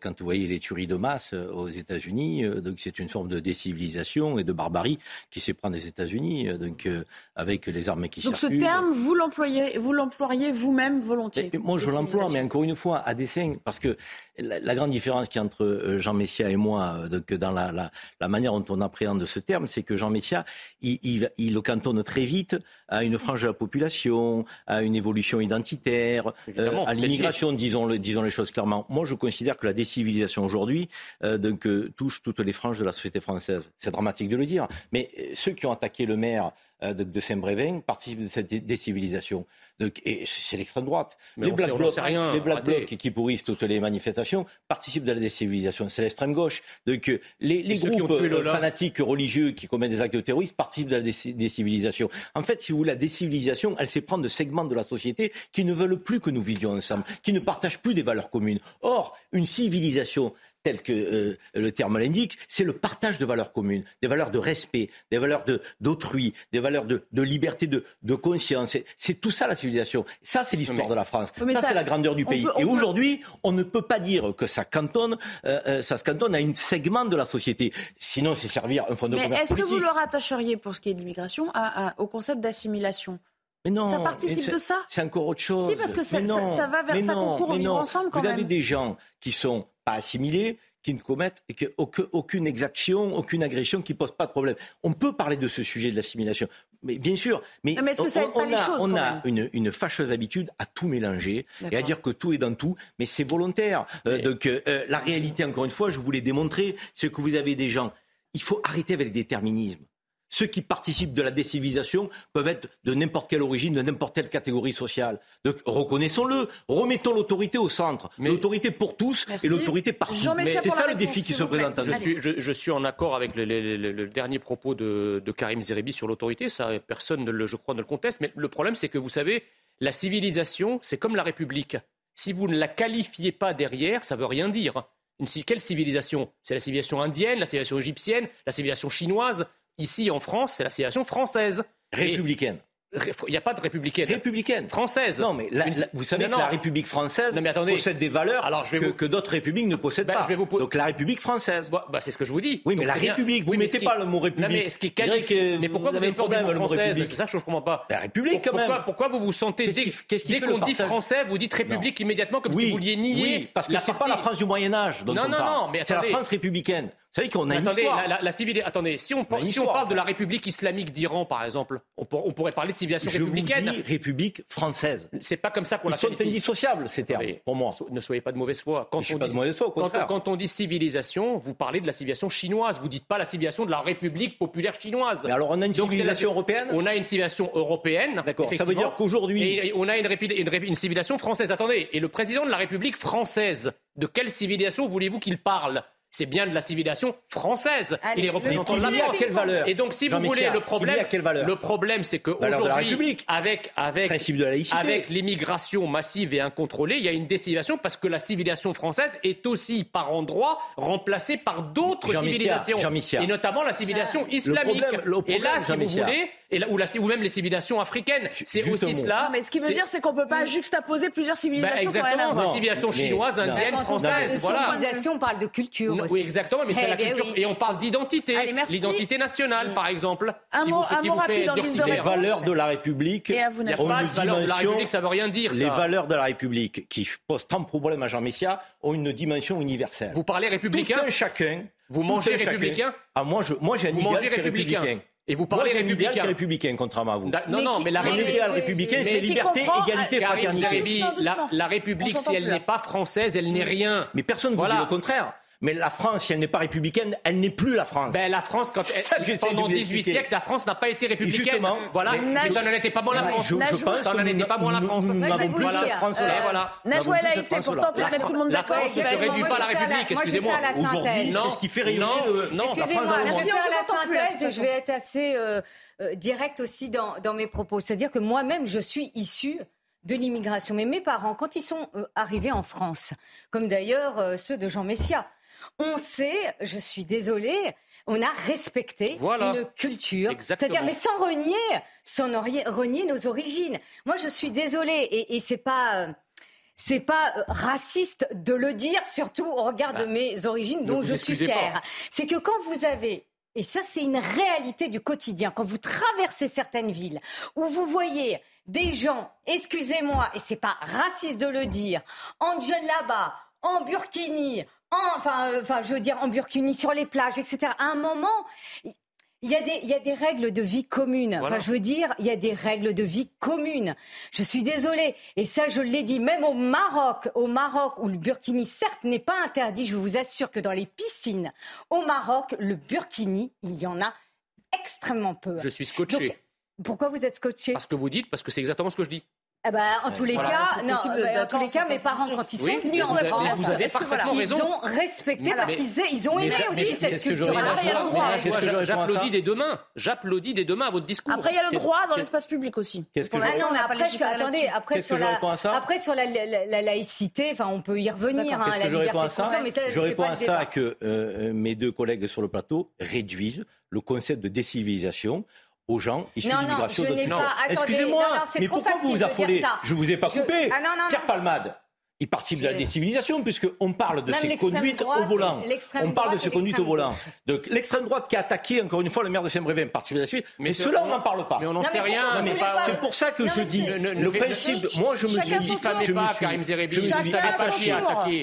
quand vous voyez les tueries de masse euh, aux États-Unis. Euh, donc c'est une forme de décivilisation et de barbarie qui s'éprend des États-Unis, donc avec les armes qui donc circulent. Donc ce terme, vous l'employez, vous l'employeriez vous-même volontiers. moi, je l'emploie, mais encore une fois à dessein, parce que la, grande différence qu'il y a entre Jean Messia et moi, donc dans la, la, la, manière dont on appréhende ce terme, c'est que Jean Messia, il, il, il, le cantonne très vite à une frange de la population, à une évolution identitaire, à l'immigration, disons, disons les choses clairement. Moi, je considère que la décivilisation aujourd'hui euh, donc, euh, touche toutes les franges de la société française. C'est dramatique de le dire, mais euh, ceux qui ont attaqué le maire de, Saint-Brévin participent de cette décivilisation. Donc, et c'est l'extrême droite. les Black, Blocs, qui pourrissent toutes les manifestations participent de la décivilisation. C'est l'extrême gauche. Donc les, les groupes fanatiques religieux qui commettent des actes de terrorisme participent de la décivilisation. En fait, si vous voulez, la décivilisation, elle s'éprend de segments de la société qui ne veulent plus que nous vivions ensemble, qui ne partagent plus des valeurs communes. Or, une civilisation tel que euh, le terme l'indique, c'est le partage de valeurs communes, des valeurs de respect, des valeurs d'autrui, des valeurs de, liberté, de, conscience. C'est tout ça la civilisation. Ça, c'est l'histoire de la France. ça, c'est la grandeur du pays. Et aujourd'hui, on ne peut pas dire que ça cantonne, euh, euh, ça se cantonne à un segment de la société. Sinon, c'est servir un fonds de Mais est-ce que vous le rattacheriez, pour ce qui est de l'immigration, au concept d'assimilation? Mais non, ça participe de ça? C'est encore autre chose. Si, parce que ça, ça, va vers ça vivre ensemble quand Vous avez des gens qui sont pas assimilés, qui ne commettent aucune exaction, aucune agression qui pose pas de problème. On peut parler de ce sujet de l'assimilation, mais bien sûr. Mais, on, a, une, fâcheuse habitude à tout mélanger et à dire que tout est dans tout, mais c'est volontaire. Euh, donc euh, euh, la réalité, encore une fois, je vous l'ai démontré, c'est que vous avez des gens. Il faut arrêter avec le déterminisme. Ceux qui participent de la décivilisation peuvent être de n'importe quelle origine, de n'importe quelle catégorie sociale. Donc reconnaissons-le, remettons l'autorité au centre. L'autorité pour tous et l'autorité partout. C'est ça le défi qui se présente à nous. Je suis, en accord avec le, dernier propos de, Karim Zeribi sur l'autorité. Ça, personne, ne le, je crois, ne le conteste. Mais le problème, c'est que vous savez, la civilisation, c'est comme la République. Si vous ne la qualifiez pas derrière, ça ne veut rien dire. Une, quelle civilisation? C'est la civilisation indienne, la civilisation égyptienne, la civilisation chinoise Ici, en France, c'est la situation française. Républicaine. Il n'y a pas de républicaine. Républicaine. Française. Non, mais vous savez que la République française possède des valeurs que, d'autres républiques ne possèdent ben, pas. Je vais vous... Donc la République française. Bah, c'est ce que je vous dis. Oui, mais la République, vous ne mettez pas le mot République. mais, ce qui mais pourquoi vous, avez peur du mot française C'est ça que je ne comprends pas. La République, quand même. Pourquoi vous vous sentez, dès qu'on dit français, vous dites République immédiatement comme si vous vouliez nier Oui, parce que ce n'est pas la France du Moyen-Âge dont on parle. C'est la France républicaine. Vous savez qu'on a une histoire. La, la, Attendez, si on, si on parle de la République islamique d'Iran, par exemple, on, pourrait parler de civilisation républicaine. Je vous dis République française. C'est pas comme ça qu'on la Ils sont indissociables, ces termes, pour moi. Ne soyez pas de mauvaise foi. Quand, on, pas dit, de mauvaise foi, contraire. Quand, on dit civilisation, vous parlez de la civilisation chinoise. Vous dites pas la civilisation de la République populaire chinoise. Mais alors on a une civilisation européenne? On a une civilisation européenne. D'accord, ça veut dire qu'aujourd'hui. on a une, une, une civilisation française. Attendez, et le président de la République française, de quelle civilisation voulez-vous qu'il parle? C'est bien de la civilisation française. il est représentant de la France. quelle valeur Et donc, si vous voulez, le problème, le problème, c'est qu'aujourd'hui, avec avec avec l'immigration massive et incontrôlée, il y a une décivilisation parce que la civilisation française est aussi par endroits remplacée par d'autres civilisations, et notamment la civilisation islamique. et là, si vous voulez, et là, ou, ou même les civilisations africaines, c'est aussi cela. mais ce qui veut dire, c'est qu'on peut pas juxtaposer plusieurs civilisations. Bah, exactement, la civilisation chinoise, indienne, française. Voilà. Civilisation, on parle de culture. Oui, exactement, mais c'est eh la culture. Et on parle d'identité. L'identité nationale, par exemple. Un mot, un mot rapide en Les valeurs de la République. Et à vous, ont une dimension. La République, ça veut rien dire. Les valeurs de la République qui posent tant de problèmes à Jean Messia ont une dimension universelle. Vous parlez républicain Tout un chacun. Vous mangez républicain Ah, moi, j'ai un idéal républicain. Et vous parlez Moi, républicain. Républicain, contrairement à vous. Da, non, mais non, mais la L'idéal républicain, c'est liberté, égalité, fraternité. La, République, si elle n'est pas française, elle n'est rien. Mais personne ne vous dit le contraire. Mais la France, si elle n'est pas républicaine, elle n'est plus la France. Ben, la France, quand elle, pendant 18 siècles, la France n'a pas été républicaine. Justement, euh, mais ça n'en était pas moins la France. Ça n'en était pas moins la France. Nous, n'avons plus cette France-là. Voilà. Najwa, elle a été pourtant de mettre tout le monde d'accord. La France ne se réduit pas à la République, excusez-moi. Aujourd'hui, ce qui fait rayonner. Excusez-moi, merci, on la synthèse et je vais être assez euh, euh, directe aussi dans mes propos. C'est-à-dire que moi-même, je suis issue de l'immigration. Mais mes parents, quand ils sont arrivés en France, comme d'ailleurs ceux de Jean Messia, on sait, je suis désolée, on a respecté voilà. une culture. C'est-à-dire, mais sans renier, sans renier nos origines. Moi, je suis désolée, et, et c'est pas euh, c'est pas euh, raciste de le dire, surtout au regard de mes origines dont je suis fière. C'est que quand vous avez et ça, c'est une réalité du quotidien. Quand vous traversez certaines villes où vous voyez des gens, excusez-moi, et c'est pas raciste de le dire, en djellaba, en burkini, enfin, euh, enfin, je veux dire, en burkini sur les plages, etc. À un moment, il y, a des, règles de vie commune. Enfin, je veux dire, il y a des règles de vie commune. Je suis désolée. Et ça, je l'ai dit, même au Maroc, au Maroc, où le burkini, certes, n'est pas interdit, je vous assure que dans les piscines, au Maroc, le burkini, il y en a extrêmement peu. Je suis scotché. Pourquoi vous êtes scotché? Parce que vous dites, parce que c'est exactement ce que je dis en tous les cas, en tous les cas, mes parents, quand ils sont venus en avez, France, ils ont respecté parce qu'ils ont aimé aussi cette culture. J'applaudis dès demain. J'applaudis dès demain à votre discours. Après, il y a le droit dans l'espace public aussi. Après, attendez, après sur la, laïcité, on peut y revenir. Hein, je réponds à ça que euh, euh, mes deux collègues sur le plateau réduisent le concept de décivilisation aux gens issus non, d'immigration non, non. Excusez-moi, mais pourquoi vous vous affolez Je ne vous ai pas coupé. Ah, Pierre Palmade, il participe de la décivilisation, puisqu'on parle de ses conduites au volant. On parle de ses conduites au volant. Donc l'extrême droite qui a attaqué, encore une fois, le maire de Saint-Brévin participe de la suite. Mais, cela, on n'en parle pas. Mais on n'en sait rien. C'est pour ça que je dis le, principe. Moi, je me Chacun suis, je me suis,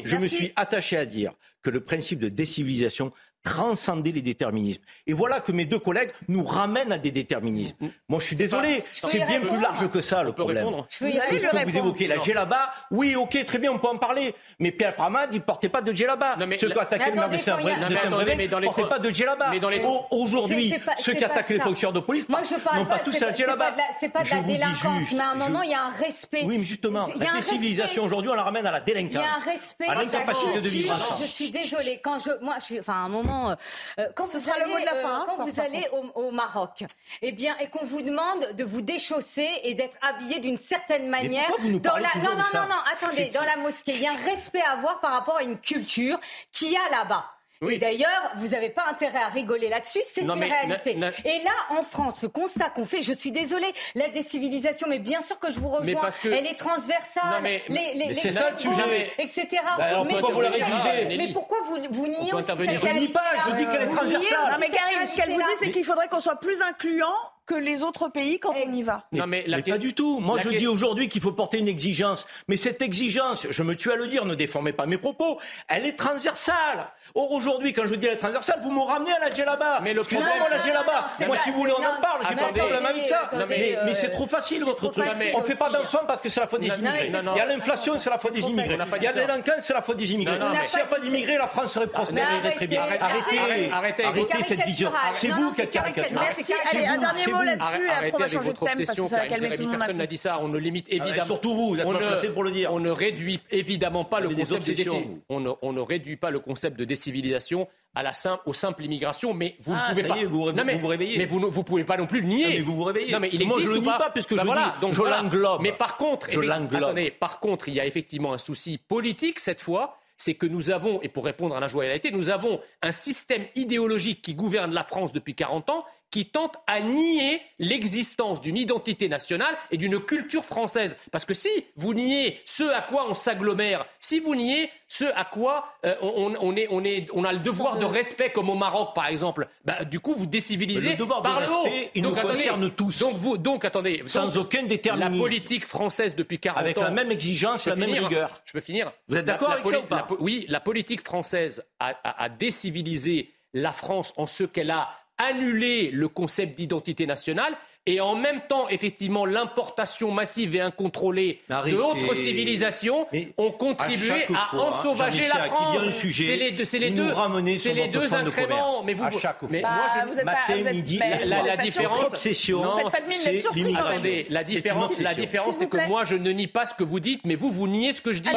je me suis attaché à dire que le principe de décivilisation transcender les déterminismes. Et voilà que mes deux collègues nous ramènent à des déterminismes. Moi, je suis désolé, c'est bien plus large que ça, le problème. Je y aller, je que vous évoquez la djellaba, oui, ok, très bien, on peut en parler. Mais Pierre Pramad, il ne portait pas de djellaba. Ceux qui attaquaient le maire de Saint-Brévin ne portaient pas de djellaba. Aujourd'hui, ceux qui attaquent les fonctionnaires de police n'ont pas tous la djellaba. C'est pas de la délinquance, mais à un moment, il y a un respect. Oui, mais justement, la civilisation aujourd'hui, on la ramène à la délinquance. Il y a un respect. À l'incapacité de vivre Je suis désolée, quand je... Enfin, à un moment, euh, euh, quand, ce sera allez, le mot de la euh, fin. Hein, quand vous allez au, Maroc, eh bien, et qu'on vous demande de vous déchausser et d'être habillé d'une certaine manière. Non, non, non, non, attendez, dans la mosquée, il y a un respect à avoir par rapport à une culture qu'il y a là-bas. Oui. D'ailleurs, vous n'avez pas intérêt à rigoler là-dessus, c'est une réalité. Et là, en France, ce constat qu'on fait, je suis désolée, la décivilisation, mais bien sûr que je vous rejoins, elle est transversale, non, mais... les, les, mais les ça, jamais... etc. Bah, mais, pourquoi vous, la réduisez Mais pourquoi vous, vous niez aussi cette Je ne nie pas, je dis qu'elle est transversale. Non mais Karim, ce qu'elle vous dit, c'est qu'il faudrait qu'on soit plus incluant que les autres pays quand on y va. Non, mais, la mais pas du tout. Moi, je dis aujourd'hui qu'il faut porter une exigence. Mais cette exigence, je me tue à le dire, ne déformez pas mes propos, elle est transversale. Or, aujourd'hui, quand je dis elle est transversale, vous me ramenez à la djellaba. Mais le problème, non, non, la djellaba. Moi, pas, si vous voulez, on en parle. J'ai pas de problème avec ça. Mais, c'est trop facile, votre truc. On ne fait pas d'enfants parce que c'est la faute des immigrés. Il y a l'inflation, c'est la faute des immigrés. Il y a l'élanquance, c'est la faute des immigrés. S'il n'y a pas d'immigrés, la France serait prospère et très bien. Arrêtez cette vision. C'est vous qui êtes caricaturé. Un mot là-dessus, après on va changer de thème parce que ça va calmer tout le monde. Personne n'a dit ça, on ne limite ah, évidemment. Ah, surtout vous, vous êtes on pas pour le dire. On ne réduit évidemment pas le concept de. On ne, on ne réduit pas le concept de décivilisation à la simple, aux simples immigration, mais vous ne ah, pouvez pas. Est, vous, vous, non, mais, vous, vous réveillez. Mais vous ne vous pouvez pas non plus le nier. Non, mais vous vous réveillez. Non, mais il existe. Moi, je ne le dis pas, pas puisque bah je voilà, donc je voilà. l'englobe. Mais par contre, je attendez, par contre, il y a effectivement un souci politique cette fois. C'est que nous avons, et pour répondre à la joie et la réalité, nous avons un système idéologique qui gouverne la France depuis 40 ans, qui tente à nier l'existence d'une identité nationale et d'une culture française. Parce que si vous niez ce à quoi on s'agglomère, si vous niez ce à quoi euh, on, on est, on, est, on a le devoir de respect, comme au Maroc par exemple, bah, du coup vous décivilisez Le devoir de par le haut. respect, il donc, nous attendez, concerne tous. Donc, vous, donc attendez, Sans donc, aucun déterminisme. La politique française depuis 40 Avec ans. la même exigence, la même finir rigueur. Je peux finir. Vous êtes d'accord la avec ça ou pas la Oui, la politique française a, a- a décivilisé la France en ce qu'elle a annuler le concept d'identité nationale et en même temps, effectivement, l'importation massive et incontrôlée d'autres civilisations ont contribué à, fois, ensauvager hein, la France. C'est les deux, c'est les deux, les deux de incréments. Mais vous, à chaque mais fois. moi, je- Bah, vous êtes pas- Matin, vous êtes- midi, mais la, vous la, êtes la pas différence, Vous pas de mine. Attendez, la différence, la différence, c'est que moi, je ne nie pas ce que vous dites, mais vous, vous niez ce que je dis.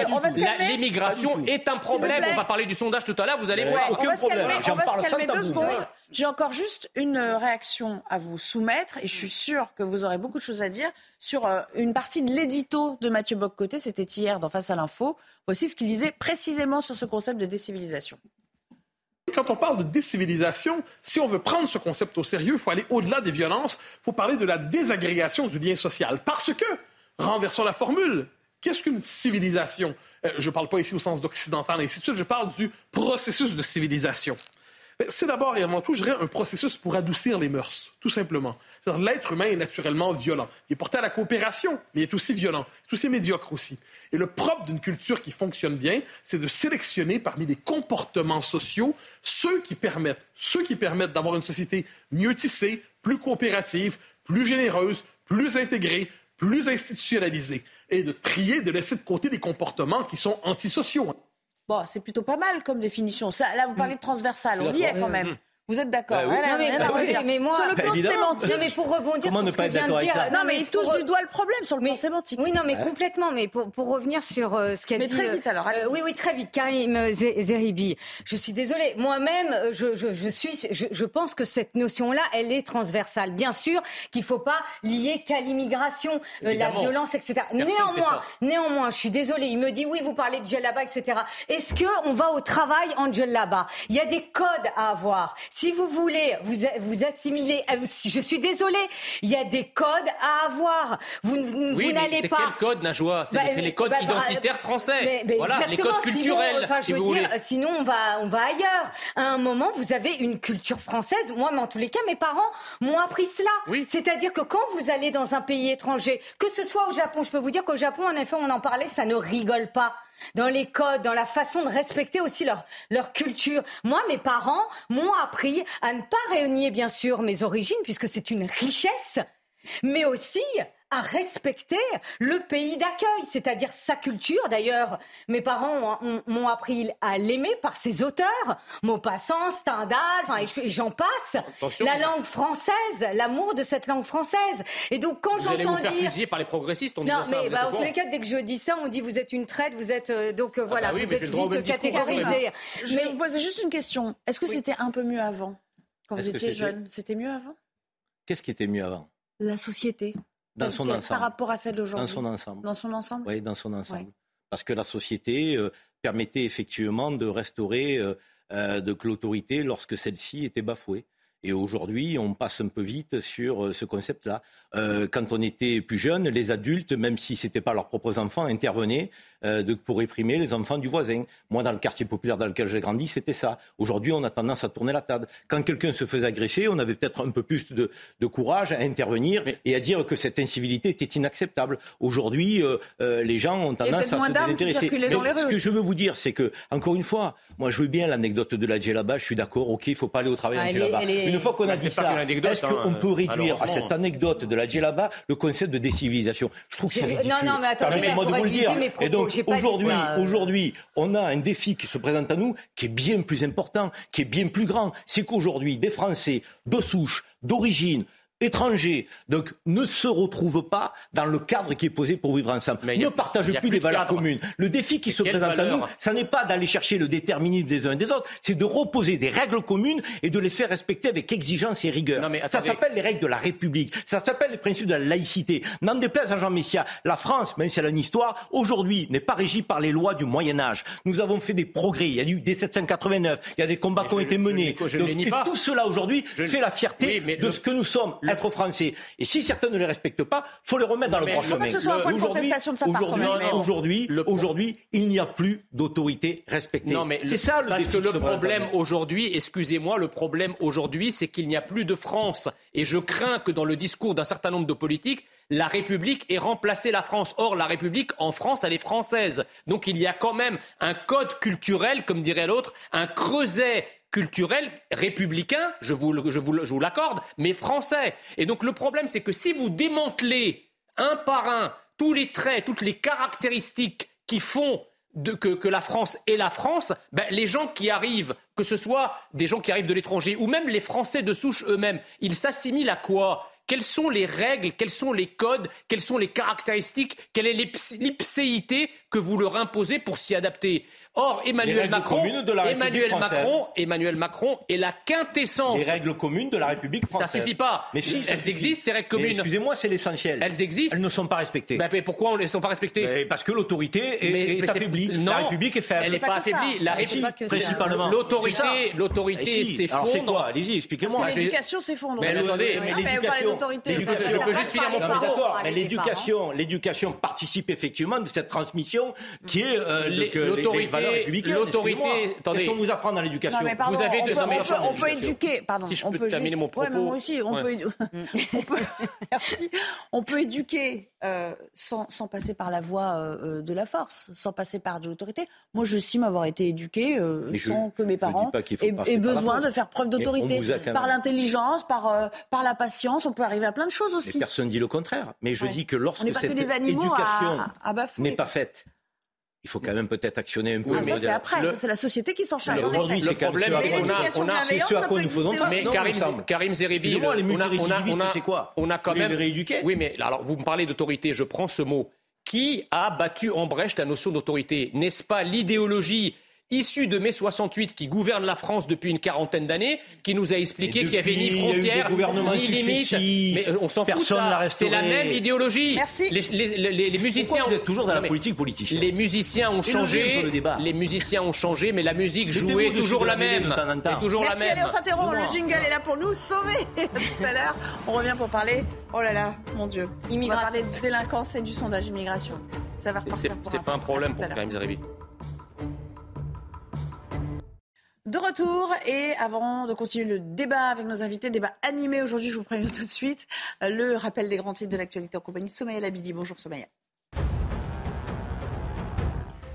L'immigration Pas est un problème. On va parler du sondage tout à l'heure, vous allez voir. aucun problème. J'en parle sans deux secondes. J'ai encore juste une euh, réaction à vous soumettre et je suis sûre que vous aurez beaucoup de choses à dire sur euh, une partie de l'édito de Mathieu Boccoté. C'était hier dans Face à l'info. Voici ce qu'il disait précisément sur ce concept de décivilisation. Quand on parle de décivilisation, si on veut prendre ce concept au sérieux, il faut aller au-delà des violences, il faut parler de la désagrégation du lien social. Parce que, renversons la formule, qu'est-ce qu'une civilisation? Euh, Je ne parle pas ici au sens d'occidental ainsi de suite, je parle du processus de civilisation. C'est d'abord et avant tout, je dirais, un processus pour adoucir les mœurs, tout simplement. L'être humain est naturellement violent. Il est porté à la coopération, mais il est aussi violent, il est aussi médiocre aussi. Et le propre d'une culture qui fonctionne bien, c'est de sélectionner parmi les comportements sociaux ceux qui permettent, ceux qui permettent d'avoir une société mieux tissée, plus coopérative, plus généreuse, plus intégrée, plus institutionnalisée, et de trier, de laisser de côté les comportements qui sont antisociaux. Bon, c'est plutôt pas mal comme définition. Ça, là, vous parlez de transversal, on y est quand même. Vous êtes d'accord Bah oui. Non, mais, attendez, redire. mais moi, Sur le Bah, plan sémantique. Non, mais pour rebondir Comment sur ne ce pas que vient de dire. Non, mais il touche pour- du doigt le problème sur le plan sémantique. Oui, non, mais complètement. Mais pour, pour revenir sur euh, ce qu'a Mais dit. très euh, vite, alors, euh, oui, oui, très vite. Karim euh, Zeribi. Je suis désolée. Moi-même, je, je, je suis. Je, je pense que cette notion-là, elle est transversale. Bien sûr qu'il faut pas lier qu'à l'immigration, euh, la violence, etc. Personne néanmoins, néanmoins, je suis désolée. Il me dit oui, vous parlez de djellaba, etc. Est-ce que on va au travail en djellaba? Il y a des codes à avoir. Si vous voulez vous vous assimiler, euh, si- je suis désolée. Il y a des codes à avoir. Vous, vous, Oui, mais n'allez c'est pas. quel code, Najwa? C'est Bah, les- les codes bah, bah, identitaires français. mais- mais voilà, les exactement, codes culturels. Sinon, enfin, je si veux dire, voulez. sinon on va, on va ailleurs. À un moment, vous avez une culture française. Moi, mais en tous les cas, mes parents m'ont appris cela. C'est-à-dire que quand vous allez dans un pays étranger, que ce soit au Japon, je peux vous dire qu'au Japon, en effet, on en parlait, ça ne rigole pas. Dans les codes, dans la façon de respecter aussi leur, leur culture. Moi, mes parents m'ont appris à ne pas réunir, bien sûr, mes origines, puisque c'est une richesse, mais aussi à respecter le pays d'accueil, c'est-à-dire sa culture. D'ailleurs, mes parents ont- ont- m'ont appris à l'aimer par ses auteurs, Maupassant, Stendhal, enfin, et je- et j'en passe. Attention. La langue française, l'amour de cette langue française. Et donc, quand j'entends dire... fusiller par les progressistes en Non, ça. mais vous bah, en tous les cas, dès que je dis ça, on dit vous êtes une traite, vous êtes euh, donc euh, voilà, bah oui, vous mais êtes vite catégorisé. Je vais vous poser juste une question. Est-ce que c'était un peu mieux avant Quand vous étiez jeune, c'était mieux avant? Qu'est-ce qui était mieux avant? La société Dans son ensemble. Par rapport à celle Dans d'aujourd'hui son ensemble. Dans son ensemble Oui, dans son ensemble. Parce que la société euh, permettait effectivement de restaurer euh, euh, de l'autorité lorsque celle-ci était bafouée. Et aujourd'hui, on passe un peu vite sur euh, ce concept-là. Euh, quand on était plus jeune, les adultes, même si ce n'étaient pas leurs propres enfants, intervenaient euh, de- pour réprimer les enfants du voisin. Moi, dans le quartier populaire dans lequel j'ai grandi, c'était ça. Aujourd'hui, on a tendance à tourner la table. Quand quelqu'un se faisait agresser, on avait peut-être un peu plus de, de courage à intervenir et à dire que cette incivilité était inacceptable. Aujourd'hui, euh, euh, les gens ont tendance à se désintéresser. circulaient dans Mais les rues ce que aussi. je veux vous dire, c'est que, encore une fois, moi, je veux bien l'anecdote de la djellaba, je suis d'accord, ok, il faut pas aller au travail Ah, en djellaba. Une fois qu'on a dit ça, est-ce hein, qu'on peut réduire à cette anecdote de la djellaba le concept de décivilisation? Je trouve que c'est ridicule. non, non, mais attendez, Permettez-moi là, de vous le dire. Et donc, j'ai pas dit aujourd'hui, euh. aujourd'hui, on a un défi qui se présente à nous qui est bien plus important, qui est bien plus grand. C'est qu'aujourd'hui, des Français de souche, d'origine, étrangers, donc ne se retrouvent pas dans le cadre qui est posé pour vivre ensemble. Mais ne partagent plus plus les de valeurs cadre. communes. Le défi qui se présente à nous, ça n'est pas d'aller chercher le déterminisme des uns et des autres, c'est de reposer des règles communes et de les faire respecter avec exigence et rigueur. Non, mais ça s'appelle les règles de la République, ça s'appelle les principes de la laïcité. N'en déplaise à Jean Messia, la France, même si elle a une histoire, aujourd'hui n'est pas régie par les lois du Moyen Âge. Nous avons fait des progrès, il y a eu dès 789, il y a des combats qui ont je- été menés. je et pas. tout cela aujourd'hui fait la fierté Oui, de le- ce que nous sommes, être français. Et si certains ne les respectent pas, faut les remettre dans le droit chemin. pas que ce soit un point de Aujourd'hui- contestation de sa part, quand aujourd'hui- il n'y a plus d'autorité respectée. Non, mais c'est ça le parce que le problème aujourd'hui, excusez-moi, le problème aujourd'hui, c'est qu'il n'y a plus de France. Et je crains que dans le discours d'un certain nombre de politiques, la République ait remplacé la France. Or, la République en France, elle est française. Donc, il y a quand même un code culturel, comme dirait l'autre, un creuset culturel, républicain, je vous, je vous l'accorde, mais français. Et donc le problème, c'est que si vous démantelez un par un tous les traits, toutes les caractéristiques qui font que, la France est la France, ben, les gens qui arrivent, que ce soit des gens qui arrivent de l'étranger ou même les Français de souche eux-mêmes, ils s'assimilent à quoi? Quelles sont les règles, quels sont les codes, quelles sont les caractéristiques, quelle est l'ipséité que vous leur imposez pour s'y adapter Or, Emmanuel Macron, Emmanuel Macron, Emmanuel Macron est la quintessence. Les règles communes de la République française. Ça suffit pas. Mais si, elles existent, ces règles communes. Excusez-moi, c'est l'essentiel. Elles existent. Elles ne sont pas respectées. Bah, mais pourquoi elles ne sont pas respectées Parce que l'autorité est, affaiblie. la République est faible. Elle n'est pas, affaiblie. La République, principalement. L'autorité, l'autorité s'effondre. Alors c'est quoi Allez-y, expliquez-moi. L'éducation s'effondre. Mais attendez, mais l'éducation. Je peux juste finir mon propos. D'accord, mais l'éducation, l'éducation participe effectivement de cette transmission qui est les valeurs républicaines. Qu'est-ce qu'on vous apprend dans l'éducation Vous avez deux on, peut, éduquer. Pardon, si je peux on terminer mon propos. moi aussi, on, peut, [LAUGHS] on, peut, merci. on peut éduquer euh, sans, sans, passer par la voie euh, de la force, sans passer par de l'autorité. Moi, je estime avoir été éduqué euh, sans que mes parents aient, besoin de faire preuve d'autorité. Par l'intelligence, par, par la patience, on peut arriver à plein de choses aussi. personne ne dit le contraire. Mais je dis que lorsque cette éducation n'est pas faite, il faut quand même peut-être actionner un peu. Ah, ça, c'est après, c'est la société qui s'en charge. Aujourd'hui, le problème, c'est qu'on a, on a, c'est ce à quoi nous faisons face. Mais Karim, Karim Zeribi, on a, on a, c'est quoi On a quand même. rééduquer Oui, mais alors vous me parlez d'autorité, je prends ce mot. Qui a battu en brèche la notion d'autorité? N'est-ce pas l'idéologie issu de mai 68 qui gouverne la France depuis une quarantaine d'années, qui nous a expliqué qu'il n'y avait ni frontières, ni limites. Mais euh, on s'en fout ça. C'est la même idéologie. Merci. Les, les, les, musiciens. vous êtes toujours dans la politique politicienne. Les musiciens ont changé. Les musiciens ont changé, mais la musique jouée toujours la même. toujours Merci, la même. Allez, on s'interrompt. Le jingle est là pour nous sauver. [LAUGHS] Tout à l'heure, on revient pour parler. Oh là là, mon Dieu. On va parler de délinquance et du sondage immigration. Ça va repartir. C'est pas un problème pour Karim Zeribi. De retour et avant de continuer le débat avec nos invités, débat animé aujourd'hui, je vous préviens tout de suite, le rappel des grands titres de l'actualité en compagnie de Somaya Labidi. Bonjour Somaya.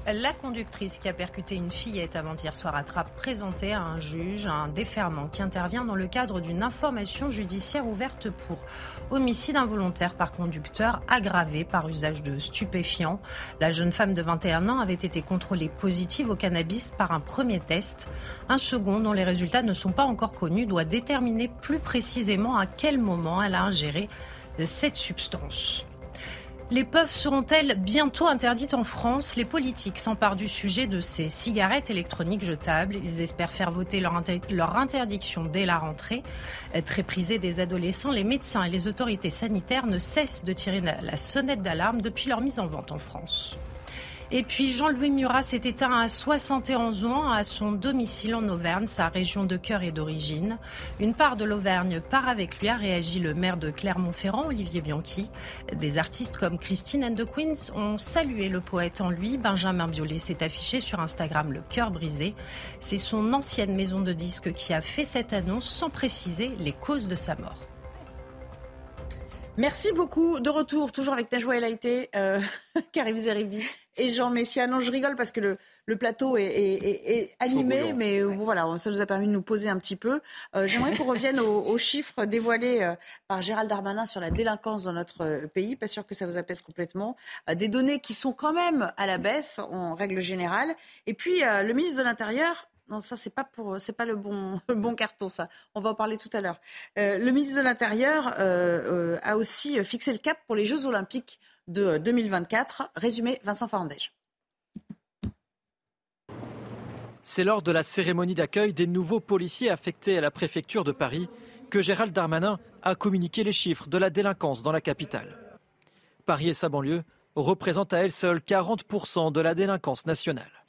La conductrice qui a percuté une fillette avant-hier soir à Trappes présentait à un juge un déferment qui intervient dans le cadre d'une information judiciaire ouverte pour homicide involontaire par conducteur aggravé par usage de stupéfiants. La jeune femme de 21 ans avait été contrôlée positive au cannabis par un premier test. Un second, dont les résultats ne sont pas encore connus, doit déterminer plus précisément à quel moment elle a ingéré cette substance. Les puffs seront-elles bientôt interdites en France? Les politiques s'emparent du sujet de ces cigarettes électroniques jetables. Ils espèrent faire voter leur, interdiction dès la rentrée. Très prisées des adolescents, les médecins et les autorités sanitaires ne cessent de tirer la sonnette d'alarme depuis leur mise en vente en France. Et puis Jean-Louis Murat s'est éteint à 71 ans à son domicile en Auvergne, sa région de cœur et d'origine. Une part de l'Auvergne part avec lui, a réagi le maire de Clermont-Ferrand, Olivier Bianchi. Des artistes comme Christine and the Queens ont salué le poète en lui. Benjamin Biolay s'est affiché sur Instagram le cœur brisé. C'est son ancienne maison de disques qui a fait cette annonce sans préciser les causes de sa mort. Merci beaucoup. De retour, toujours avec Najwa El Haïté, euh, [LAUGHS] Karim Zeribi et Jean Messia. Non, je rigole parce que le, le plateau est, est, est animé, mais euh, voilà, ça nous a permis de nous poser un petit peu. Euh, J'aimerais qu'on revienne aux, chiffres dévoilés euh, par Gérald Darmanin sur la délinquance dans notre euh, pays. Pas sûr que ça vous apaise complètement. des données qui sont quand même à la baisse en règle générale. Et puis, le ministre de l'Intérieur non, ça c'est pas pour, c'est pas le bon, [LAUGHS] bon carton ça. On va en parler tout à l'heure. Euh, le ministre de l'Intérieur euh, euh, a aussi fixé le cap pour les Jeux Olympiques de 2024. Résumé, Vincent Farandège. C'est lors de la cérémonie d'accueil des nouveaux policiers affectés à la préfecture de Paris que Gérald Darmanin a communiqué les chiffres de la délinquance dans la capitale. Paris et sa banlieue représentent à elles seules 40% de la délinquance nationale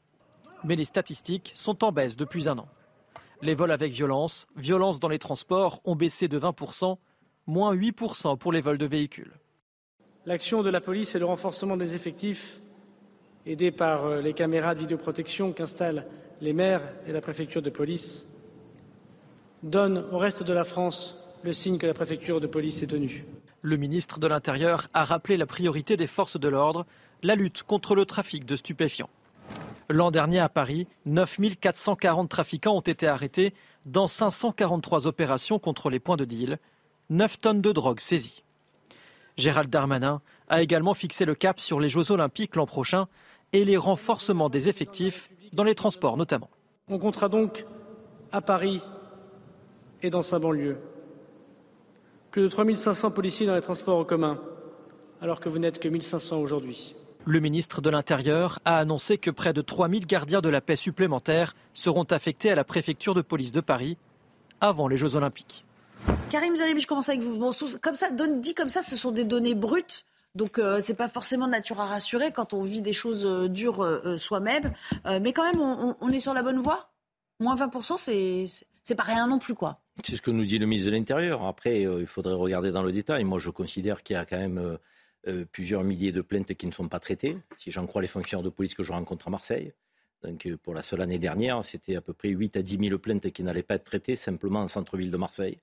mais les statistiques sont en baisse depuis un an. Les vols avec violence, violence dans les transports ont baissé de 20%, moins 8% pour les vols de véhicules. L'action de la police et le renforcement des effectifs, aidés par euh, les caméras de vidéoprotection qu'installent les maires et la préfecture de police, donnent au reste de la France le signe que la préfecture de police est tenue. Le ministre de l'Intérieur a rappelé la priorité des forces de l'ordre, la lutte contre le trafic de stupéfiants. L'an dernier à Paris, 9440 trafiquants ont été arrêtés dans 543 opérations contre les points de deal, 9 tonnes de drogue saisies. Gérald Darmanin a également fixé le cap sur les Jeux olympiques l'an prochain et les renforcements des effectifs dans les transports notamment. On comptera donc à Paris et dans sa banlieue. Plus de 3500 policiers dans les transports en commun, alors que vous n'êtes que 1500 aujourd'hui. Le ministre de l'Intérieur a annoncé que près de 3000 gardiens de la paix supplémentaires seront affectés à la préfecture de police de Paris avant les Jeux Olympiques. Karim Zeribi, je commence avec vous. comme ça, dit comme ça, ce sont des données brutes. Donc euh, c'est pas forcément de nature à rassurer quand on vit des choses euh, dures euh, soi-même. mais quand même, on, est sur la bonne voie. Moins 20%, c'est c'est pas rien non plus, quoi. C'est ce que nous dit le ministre de l'Intérieur. Après, il faudrait regarder dans le détail. Moi, je considère qu'il y a quand même euh, plusieurs milliers de plaintes qui ne sont pas traitées, si j'en crois les fonctionnaires de police que je rencontre à Marseille. Donc, euh, pour la seule année dernière, c'était à peu près 8 à 10 000 plaintes qui n'allaient pas être traitées simplement en centre-ville de Marseille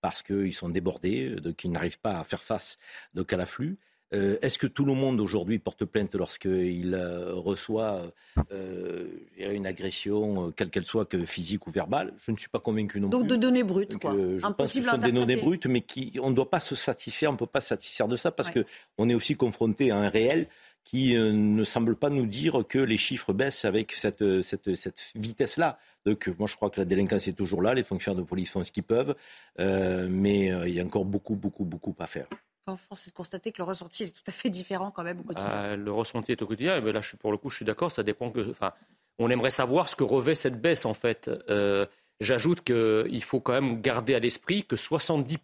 parce qu'ils sont débordés, euh, donc ils n'arrivent pas à faire face donc, à l'afflux. Euh, est-ce que tout le monde aujourd'hui porte plainte lorsqu'il euh, reçoit euh, une agression, quelle qu'elle soit, que physique ou verbale? Je ne suis pas convaincu non Donc plus. Donc de données brutes, quoi. je pense que ce sont des données brutes, mais qui, on ne doit pas se satisfaire, on ne peut pas se satisfaire de ça parce qu'on est aussi confronté à un réel qui ne semble pas nous dire que les chiffres baissent avec cette, cette, cette vitesse-là. Donc moi je crois que la délinquance est toujours là, les fonctionnaires de police font ce qu'ils peuvent, mais il y a encore beaucoup, beaucoup, beaucoup à faire force est de constater que le ressenti est tout à fait différent quand même au quotidien. Ah, le ressenti est au quotidien. Et là, je, pour le coup, je suis d'accord. Ça dépend que. Enfin, on aimerait savoir ce que revêt cette baisse en fait. Euh, j'ajoute qu'il faut quand même garder à l'esprit que 70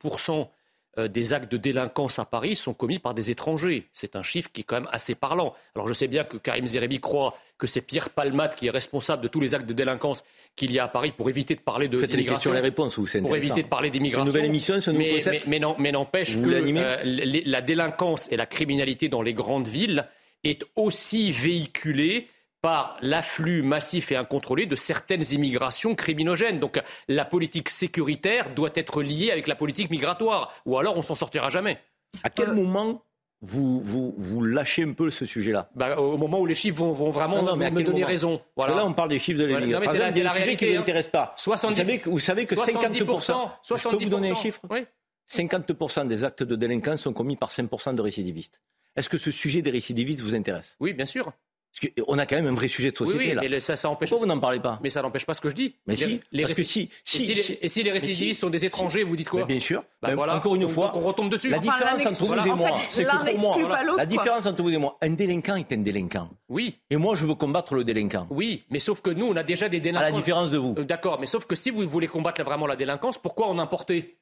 euh, des actes de délinquance à Paris sont commis par des étrangers. C'est un chiffre qui est quand même assez parlant. Alors je sais bien que Karim Zerebi croit que c'est Pierre Palmat qui est responsable de tous les actes de délinquance qu'il y a à Paris pour éviter de parler de Faites les questions et les réponses, vous, c'est Pour éviter de parler d'immigration. Nouvelle émission, ce nouveau concept Mais, mais n'empêche que euh, la délinquance et la criminalité dans les grandes villes est aussi véhiculée par l'afflux massif et incontrôlé de certaines immigrations criminogènes. Donc la politique sécuritaire doit être liée avec la politique migratoire, ou alors on s'en sortira jamais. À quel euh, moment vous, vous, vous, lâchez un peu ce sujet-là? Bah, Au moment où les chiffres vont, vont vraiment me donner raison. Voilà. Parce que là, on parle des chiffres de l'immigration. c'est la, un sujet qui ne vous intéresse pas. 70, vous, savez que, vous savez que 50%, 70%, je peux vous donner un chiffre? Oui. 50% des actes de délinquance sont commis par 5% de récidivistes. Est-ce que ce sujet des récidivistes vous intéresse? Oui, bien sûr. Parce qu'on a quand même un vrai sujet de société oui, là. Mais ça, ça empêche... Pourquoi vous n'en parlez pas Mais ça n'empêche pas ce que je dis. Mais si, les parce que si, si, et, si, et si les récidivistes sont des étrangers, vous dites quoi mais Bien sûr. Bah, voilà. Encore une fois, on, retombe dessus. La différence entre vous et moi, c'est que pour moi, la différence entre vous et moi, un délinquant est un délinquant. Oui. Et moi, je veux combattre le délinquant. Oui, mais sauf que nous, on a déjà des délinquants. À la différence de vous. Euh, d'accord, mais sauf que si vous voulez combattre vraiment la délinquance, pourquoi en importer?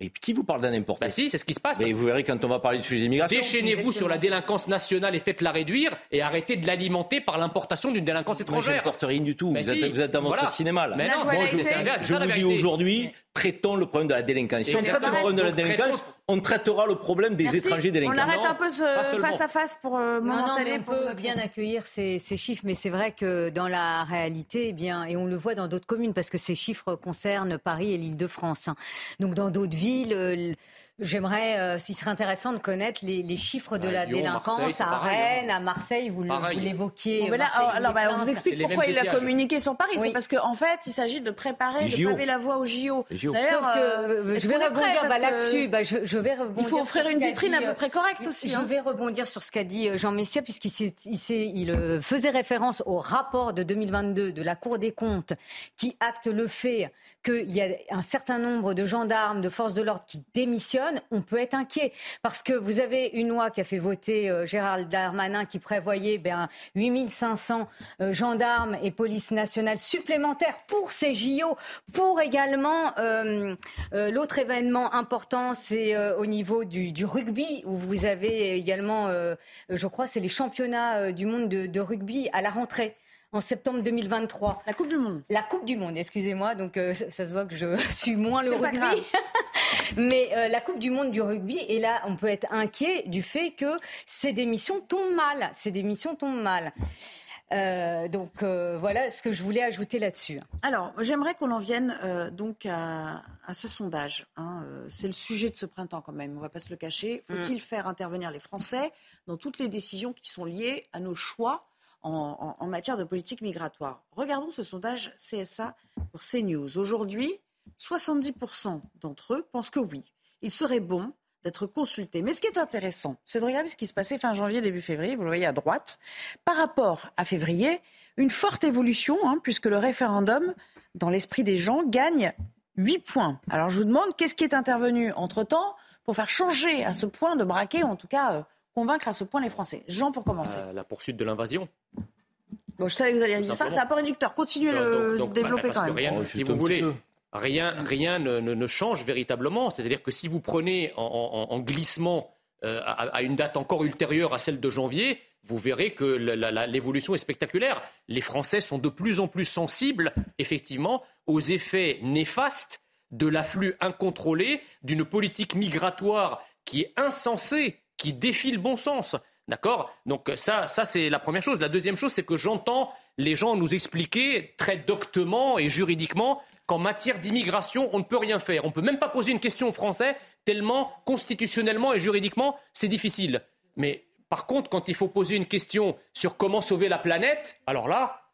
Et qui vous parle d'un importé bah si, c'est ce qui se passe. Mais vous verrez quand on va parler du sujet d'immigration. Déchaînez-vous sur la délinquance nationale et faites-la réduire et arrêtez de l'alimenter par l'importation d'une délinquance étrangère. je ne porte rien du tout. vous, êtes, dans votre cinéma là. Mais non, Moi, je, je vous dis aujourd'hui, traitons le problème de la délinquance. Si on traite le problème de la délinquance, on traitera le problème des étrangers délinquants. On arrête un peu ce face à face pour euh, non, non, mais on peut bien accueillir ces, chiffres, mais c'est vrai que dans la réalité, eh bien, et on le voit dans d'autres communes, parce que ces chiffres concernent Paris et l'Île-de-France. Hein. Donc dans d'autres villes. Euh, J'aimerais, euh, s'il serait intéressant de connaître les, chiffres de bah, la délinquance à Rennes, hein. à Marseille, vous l'évoquiez. alors, bah, on vous explique pourquoi il a communiqué sur Paris. C'est parce qu'en fait, il s'agit de préparer, de paver la voie aux JO. Sauf que euh, je vais rebondir bah, là-dessus. Bah, je, vais rebondir il faut offrir une vitrine à peu près correcte aussi. Je hein. vais rebondir sur ce qu'a dit euh, Jean Messia, puisqu'il il, il faisait référence au rapport de 2022 de la Cour des comptes qui acte le fait qu'il y a un certain nombre de gendarmes, de forces de l'ordre qui démissionnent, on peut être inquiet. Parce que vous avez une loi qui a fait voter euh, Gérald Darmanin qui prévoyait ben, 8500 euh, gendarmes et police nationale supplémentaires pour ces JO, pour également euh, l'autre événement important, c'est au niveau du, rugby, où vous avez également, je crois, c'est les championnats du monde de rugby à la rentrée en septembre 2023. La Coupe du Monde. La Coupe du Monde, excusez-moi. Donc euh, ça, se voit que je [LAUGHS] suis moins le rugby. Mais euh, la Coupe du Monde du rugby, et là, on peut être inquiet du fait que ces démissions tombent mal. Ces démissions tombent mal. Euh, donc voilà ce que je voulais ajouter là-dessus. Alors, j'aimerais qu'on en vienne donc à, ce sondage. Hein. C'est le sujet de ce printemps quand même, on ne va pas se le cacher. Faut-il mm. faire intervenir les Français dans toutes les décisions qui sont liées à nos choix en, matière de politique migratoire? Regardons ce sondage CSA pour CNews. Aujourd'hui, 70% d'entre eux pensent que oui, il serait bon d'être consulté. Mais ce qui est intéressant, c'est de regarder ce qui se passait fin janvier, début février, vous le voyez à droite. Par rapport à février, une forte évolution, hein, puisque le référendum, dans l'esprit des gens, gagne 8 points. Alors je vous demande, qu'est-ce qui est intervenu entre-temps pour faire changer à ce point de braquer, ou en tout cas euh, convaincre à ce point les Français? Jean, pour commencer. Euh, la poursuite de l'invasion. Bon, je savais que vous alliez dire ça, c'est un peu réducteur. Continuez le bah, développer quand même. Oh, si vous voulez, rien, rien ne, change véritablement. C'est-à-dire que si vous prenez en, glissement euh, à, une date encore ultérieure à celle de janvier, vous verrez que l'évolution est spectaculaire. Les Français sont de plus en plus sensibles, effectivement, aux effets néfastes de l'afflux incontrôlé d'une politique migratoire qui est insensée, qui défie le bon sens. D'accord? Donc ça, ça c'est la première chose. La deuxième chose, c'est que j'entends les gens nous expliquer très doctement et juridiquement qu'en matière d'immigration, on ne peut rien faire. On ne peut même pas poser une question aux Français, tellement constitutionnellement et juridiquement, c'est difficile. Mais par contre, quand il faut poser une question sur comment sauver la planète, alors là,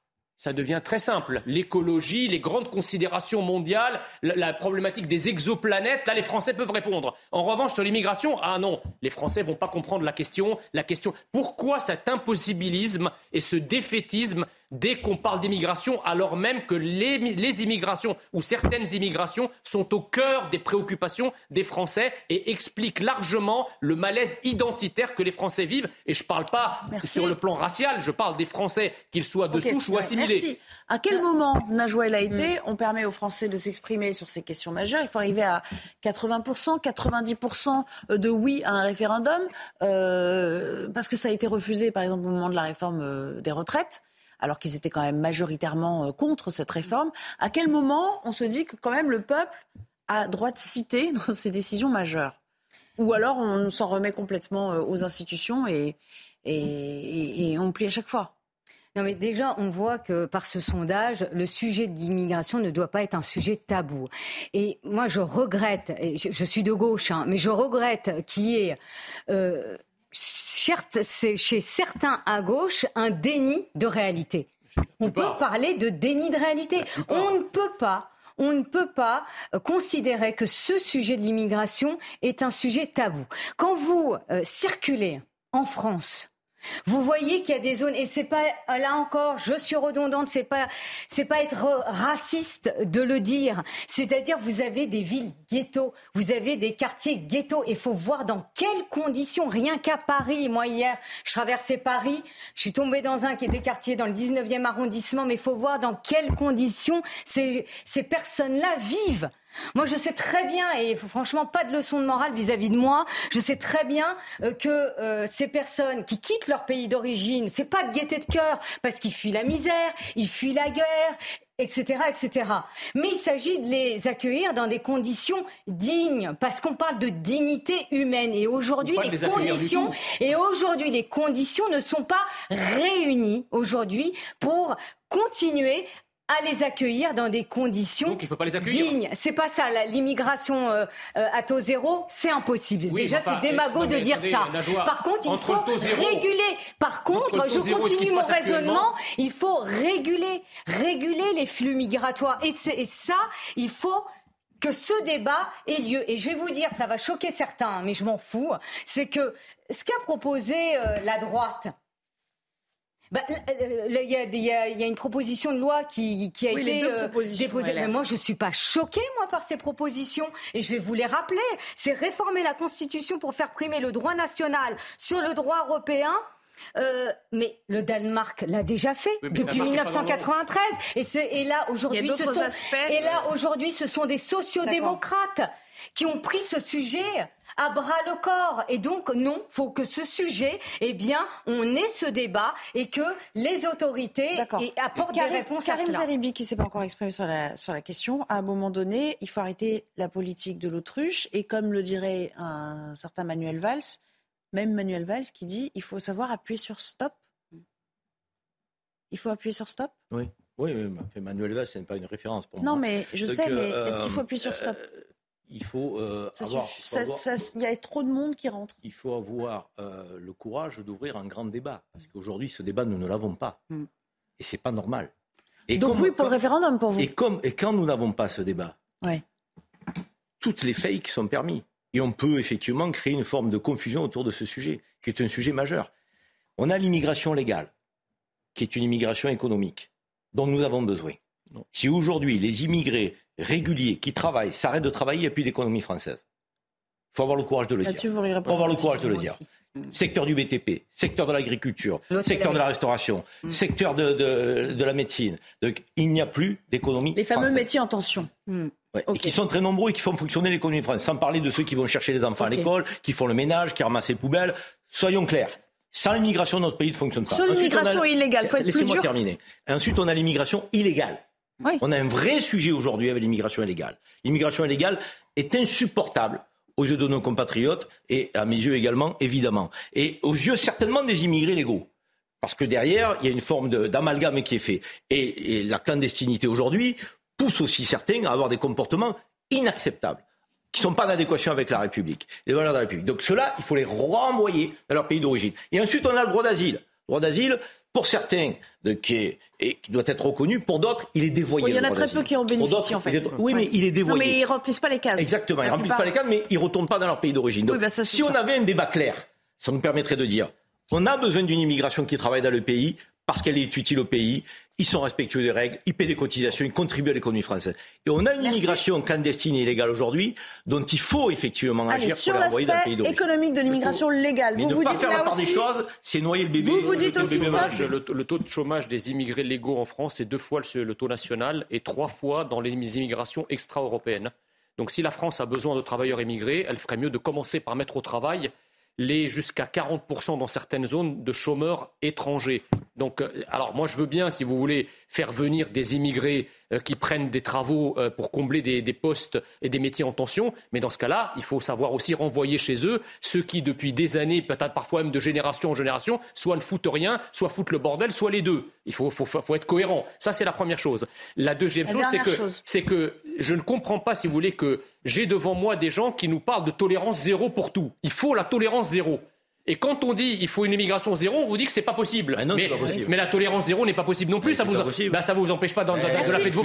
ça devient très simple. L'écologie, les grandes considérations mondiales, la, problématique des exoplanètes, là, les Français peuvent répondre. En revanche, sur l'immigration, ah non, les Français vont pas comprendre la question. La question, pourquoi cet impossibilisme et ce défaitisme dès qu'on parle d'immigration, alors même que les, immigrations ou certaines immigrations sont au cœur des préoccupations des Français et expliquent largement le malaise identitaire que les Français vivent. Et je ne parle pas sur le plan racial, je parle des Français, qu'ils soient de souche ou assimilés. Merci. À quel moment, Najwa El Haïté, mm. on permet aux Français de s'exprimer sur ces questions majeures? Il faut arriver à 80%, 90% de oui à un référendum, euh, parce que ça a été refusé, par exemple, au moment de la réforme euh, des retraites alors qu'ils étaient quand même majoritairement euh, contre cette réforme. À quel moment on se dit que quand même le peuple a droit de citer [LAUGHS] dans ses décisions majeures? Ou alors on s'en remet complètement euh, aux institutions et, on plie à chaque fois? Non, mais déjà, on voit que par ce sondage, le sujet de l'immigration ne doit pas être un sujet tabou. Et moi, je regrette, et je, suis de gauche, hein, mais je regrette qu'il y ait euh, c'est chez certains à gauche un déni de réalité. On peut parler de déni de réalité. On ne peut pas on ne peut pas euh, considérer que ce sujet de l'immigration est un sujet tabou. Quand vous euh, circulez en France, vous voyez qu'il y a des zones et c'est pas là encore, je suis redondante, c'est pas c'est pas être raciste de le dire. C'est-à-dire vous avez des villes ghetto, vous avez des quartiers ghetto il faut voir dans quelles conditions rien qu'à Paris. Moi hier, je traversais Paris, je suis tombée dans un qui était quartier dans le 19e arrondissement mais il faut voir dans quelles conditions ces ces personnes-là vivent. Moi, je sais très bien, et franchement, pas de leçon de morale vis-à-vis de moi, je sais très bien euh, que euh, ces personnes qui quittent leur pays d'origine, c'est pas de gaieté de cœur, parce qu'ils fuient la misère, ils fuient la guerre, etc., etc. Mais il s'agit de les accueillir dans des conditions dignes, parce qu'on parle de dignité humaine. Et aujourd'hui, les conditions, et aujourd'hui, les conditions ne sont pas réunies aujourd'hui pour continuer à les accueillir dans des conditions Donc, il faut pas les accueillir. dignes. C'est pas ça. L'immigration euh, euh, à taux zéro, c'est impossible. Déjà, c'est démago de dire ça. Par contre, il faut réguler. Par contre, je continue mon raisonnement. Il faut réguler, réguler les flux migratoires. Et, et ça, il faut que ce débat ait lieu. Et je vais vous dire, ça va choquer certains, mais je m'en fous. C'est que ce qu'a proposé euh, la droite, bah, il y, a une proposition de loi qui, a été euh, déposée. Mais moi, je ne suis pas choquée, moi, par ces propositions. Et je vais vous les rappeler. C'est réformer la Constitution pour faire primer le droit national sur le droit européen. Euh, mais le Danemark l'a déjà fait depuis 1993 et, et là aujourd'hui ce sont et là aujourd'hui ce sont des sociodémocrates qui ont pris ce sujet à bras le corps. Et donc, non, faut que ce sujet, eh bien, on ait ce débat et que les autorités apportent des réponses à cela. Zalibi, qui ne s'est pas encore exprimé sur la, sur la question, à un moment donné, il faut arrêter la politique de l'autruche. Et comme le dirait un certain Manuel Valls, même Manuel Valls qui dit il faut savoir appuyer sur stop. Il faut appuyer sur stop Oui. Oui, Manuel Valls, ce n'est pas une référence pour moi. Non, mais je sais, mais est-ce qu'il faut appuyer sur stop? euh, il faut euh, Ça avoir. il y a trop de monde qui rentre. il faut avoir euh, le courage d'ouvrir un grand débat. Parce qu'aujourd'hui, ce débat, nous ne l'avons pas. Mm. Et c'est pas normal. Et Donc comme- oui pour le référendum pour vous. Et, comme, et quand nous n'avons pas ce débat, Ouais. toutes les fakes sont permis. Et on peut effectivement créer une forme de confusion autour de ce sujet, qui est un sujet majeur. On a l'immigration légale, qui est une immigration économique, dont nous avons besoin. Si aujourd'hui les immigrés réguliers qui travaillent s'arrêtent de travailler, il n'y a plus d'économie française. Il faut avoir le courage de le dire. Il faut avoir le courage de le dire. Secteur du BTP, secteur de l'agriculture, secteur de la restauration, Mm. secteur de, de- de la médecine. Donc, il n'y a plus d'économie Les fameux française. métiers en tension. Ouais. Et qui sont très nombreux et qui font fonctionner l'économie française. Sans parler de ceux qui vont chercher les enfants à l'école, qui font le ménage, qui ramassent les poubelles. Soyons clairs. Sans l'immigration, notre pays ne fonctionne pas. Sur Ensuite, l'immigration illégale, faut être plus Laissez-moi dur. terminer. Ensuite, on a l'immigration illégale. On a un vrai sujet aujourd'hui avec l'immigration illégale. L'immigration illégale est insupportable aux yeux de nos compatriotes et à mes yeux également, évidemment. Et aux yeux certainement des immigrés légaux. Parce que derrière, il y a une forme d'amalgame qui est fait. Et, et la clandestinité aujourd'hui pousse aussi certains à avoir des comportements inacceptables qui ne sont pas en adéquation avec la République, les valeurs de la République. Donc ceux-là, il faut les renvoyer dans leur pays d'origine. Et ensuite, on a le droit d'asile. Le droit d'asile, pour certains, de, qui, est, et qui doit être reconnu, pour d'autres, il est dévoyé. Oui, il y en a très peu qui en bénéficient en fait. est- Oui, mais il est dévoyé. Non, mais ils remplissent pas les cases. Exactement, ils remplissent pas les cadres, mais ils ne retournent pas dans leur pays d'origine. Donc, Oui, bah ça, si on avait un débat clair, ça nous permettrait de dire on a besoin d'une immigration qui travaille dans le pays parce qu'elle est utile au pays, ils sont respectueux des règles, ils paient des cotisations, ils contribuent à l'économie française. Et on a une Merci. immigration clandestine et illégale aujourd'hui dont il faut effectivement Allez, agir sur pour les renvoyer dans le l'aspect pays d'origine. économique de l'immigration légale, Mais vous ne vous pas dites faire la part des aussi. choses, c'est noyer le bébé. Vous vous dites le aussi. Le, le taux de chômage des immigrés légaux en France est deux fois le, le taux national et trois fois dans les immigrations extra-européennes. Donc si la France a besoin de travailleurs immigrés, elle ferait mieux de commencer par mettre au travail les jusqu'à 40% dans certaines zones de chômeurs étrangers. Donc, euh, alors moi je veux bien, si vous voulez, faire venir des immigrés euh, qui prennent des travaux euh, pour combler des, des postes et des métiers en tension, mais dans ce cas-là, il faut savoir aussi renvoyer chez eux ceux qui, depuis des années, peut-être parfois même de génération en génération, soit ne foutent rien, soit foutent le bordel, soit les deux. Il faut, faut, faut être cohérent. Ça, c'est la première chose. La deuxième La chose, c'est que, chose. c'est que je ne comprends pas, si vous voulez, que j'ai devant moi des gens qui nous parlent de tolérance zéro pour tout. Il faut la tolérance zéro. Et quand on dit il faut une immigration zéro, on vous dit que c'est pas possible. Ah non, mais, pas possible. mais la tolérance zéro n'est pas possible non plus. Mais Ça vous, pas possible. bah, ça vous empêche pas de Merci. la fête de vos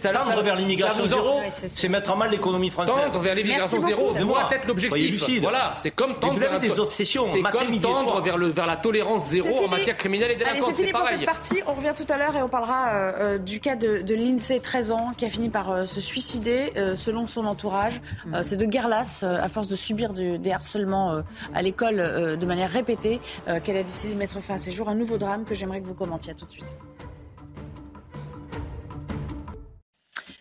Ça- tendre ça- vers l'immigration en- zéro, c'est mettre en mal l'économie française. Tendre vers l'immigration zéro doit Moi, être l'objectif. soyez lucide. Voilà, c'est comme tendre vous vers avez la- des obsessions, C'est comme tendre vers, le, vers la tolérance zéro en matière criminelle et Allez, délinquance. c'est pour pareil. cette partie. On revient tout à l'heure et on parlera euh, euh, du cas de, de l'INSEE, 13 ans, qui a fini par euh, se suicider, selon son entourage. Euh, c'est de guerre lasse, à force de subir des harcèlements à l'école de manière répétée, euh, qu'elle a décidé de mettre fin à ses jours. Un nouveau drame que j'aimerais que vous commentiez. À tout de suite.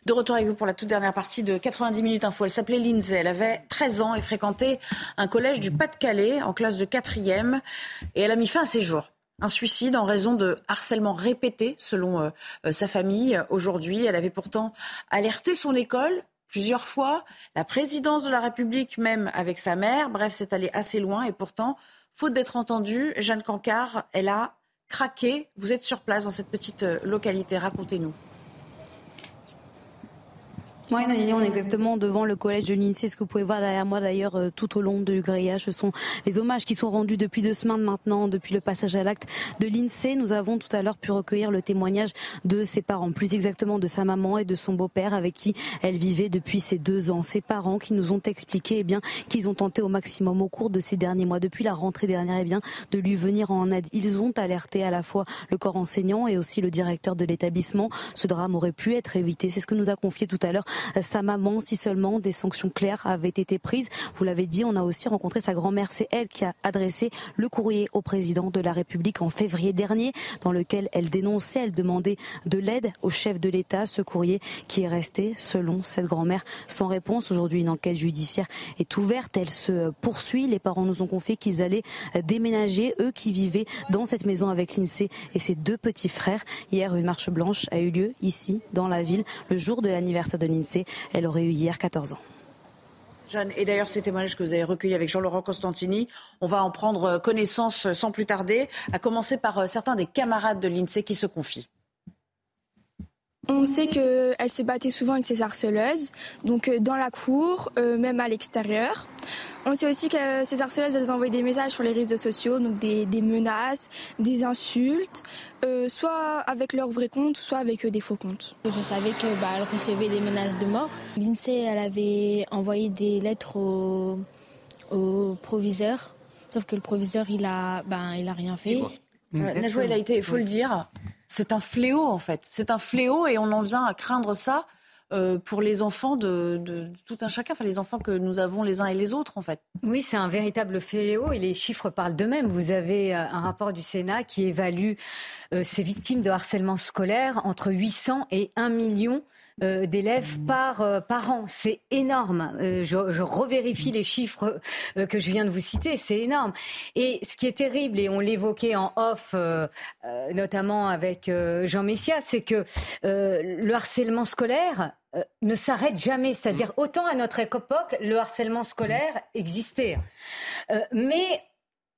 De retour avec vous pour la toute dernière partie de 90 minutes info. Elle s'appelait Lindsay. Elle avait 13 ans et fréquentait un collège du Pas-de-Calais en classe de 4e. Et elle a mis fin à ses jours. Un suicide en raison de harcèlement répété, selon euh, euh, sa famille. Aujourd'hui, elle avait pourtant alerté son école plusieurs fois, la présidence de la République même avec sa mère. Bref, c'est allé assez loin. Et pourtant, faute d'être entendue, Jeanne Cancard, elle a craqué. Vous êtes sur place dans cette petite euh, localité. Racontez-nous. Oui, on est exactement devant le collège de l'INSEE. Ce que vous pouvez voir derrière moi, d'ailleurs, euh, tout au long du grillage, ce sont les hommages qui sont rendus depuis deux semaines maintenant, depuis le passage à l'acte de l'INSEE. Nous avons tout à l'heure pu recueillir le témoignage de ses parents, plus exactement de sa maman et de son beau-père avec qui elle vivait depuis ces deux ans. Ses parents qui nous ont expliqué eh bien, qu'ils ont tenté au maximum au cours de ces derniers mois, depuis la rentrée dernière, eh bien, de lui venir en aide. Ils ont alerté à la fois le corps enseignant et aussi le directeur de l'établissement. Ce drame aurait pu être évité. C'est ce que nous a confié tout à l'heure sa maman si seulement des sanctions claires avaient été prises. Vous l'avez dit, on a aussi rencontré sa grand-mère. C'est elle qui a adressé le courrier au président de la République en février dernier, dans lequel elle dénonçait, elle demandait de l'aide au chef de l'État. Ce courrier qui est resté, selon cette grand-mère, sans réponse. Aujourd'hui, une enquête judiciaire est ouverte. Elle se poursuit. Les parents nous ont confié qu'ils allaient déménager, eux qui vivaient dans cette maison avec l'INSEE et ses deux petits frères. Hier, une marche blanche a eu lieu ici, dans la ville, le jour de l'anniversaire de l'INSEE. Elle aurait eu hier 14 ans. Jeanne, et d'ailleurs ces témoignages que vous avez recueillis avec Jean-Laurent Costantini, on va en prendre euh, connaissance sans plus tarder, à commencer par euh, certains des camarades de l'INSEE qui se confient. On sait qu'elle se battait souvent avec ses harceleuses, donc euh, dans la cour, euh, même à l'extérieur. On sait aussi que ces harceleuses, elles envoyaient des messages sur les réseaux sociaux, donc des, menaces, des insultes, euh, soit avec leur vrai compte, soit avec des faux comptes. Je savais qu'elle bah, recevait des menaces de mort. L'INSEE, elle avait envoyé des lettres au, proviseur, sauf que le proviseur, il a, ben, il a rien fait. Najwa, il a été, il faut le dire, c'est un fléau en fait. C'est un fléau et on en vient à craindre ça euh, pour les enfants de, tout un chacun, enfin les enfants que nous avons les uns et les autres en fait. Oui, c'est un véritable fléau et les chiffres parlent d'eux-mêmes. Vous avez euh, un rapport du Sénat qui évalue euh, ces victimes de harcèlement scolaire entre 800 et 1 million euh, d'élèves par, euh, par an. C'est énorme. Euh, je, je, revérifie les chiffres que je viens de vous citer. C'est énorme. Et ce qui est terrible, et on l'évoquait en off, notamment avec Jean Messia, c'est que le harcèlement scolaire, ne s'arrête jamais. C'est-à-dire, mm. autant à notre époque, le harcèlement scolaire existait. mais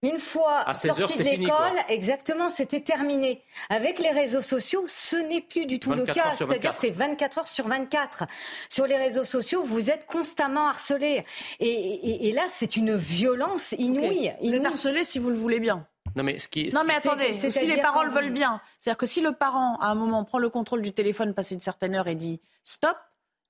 une fois sorti de l'école, exactement, c'était terminé. Avec les réseaux sociaux, ce n'est plus du tout le cas. C'est-à-dire, c'est 24 heures sur 24. Sur les réseaux sociaux, vous êtes constamment harcelé. Et, et, là, c'est une violence inouïe. Vous êtes harcelé si vous le voulez bien. Non mais, ce qui, non mais attendez, si les parents le veulent bien, c'est-à-dire que si le parent à un moment prend le contrôle du téléphone passé une certaine heure et dit stop,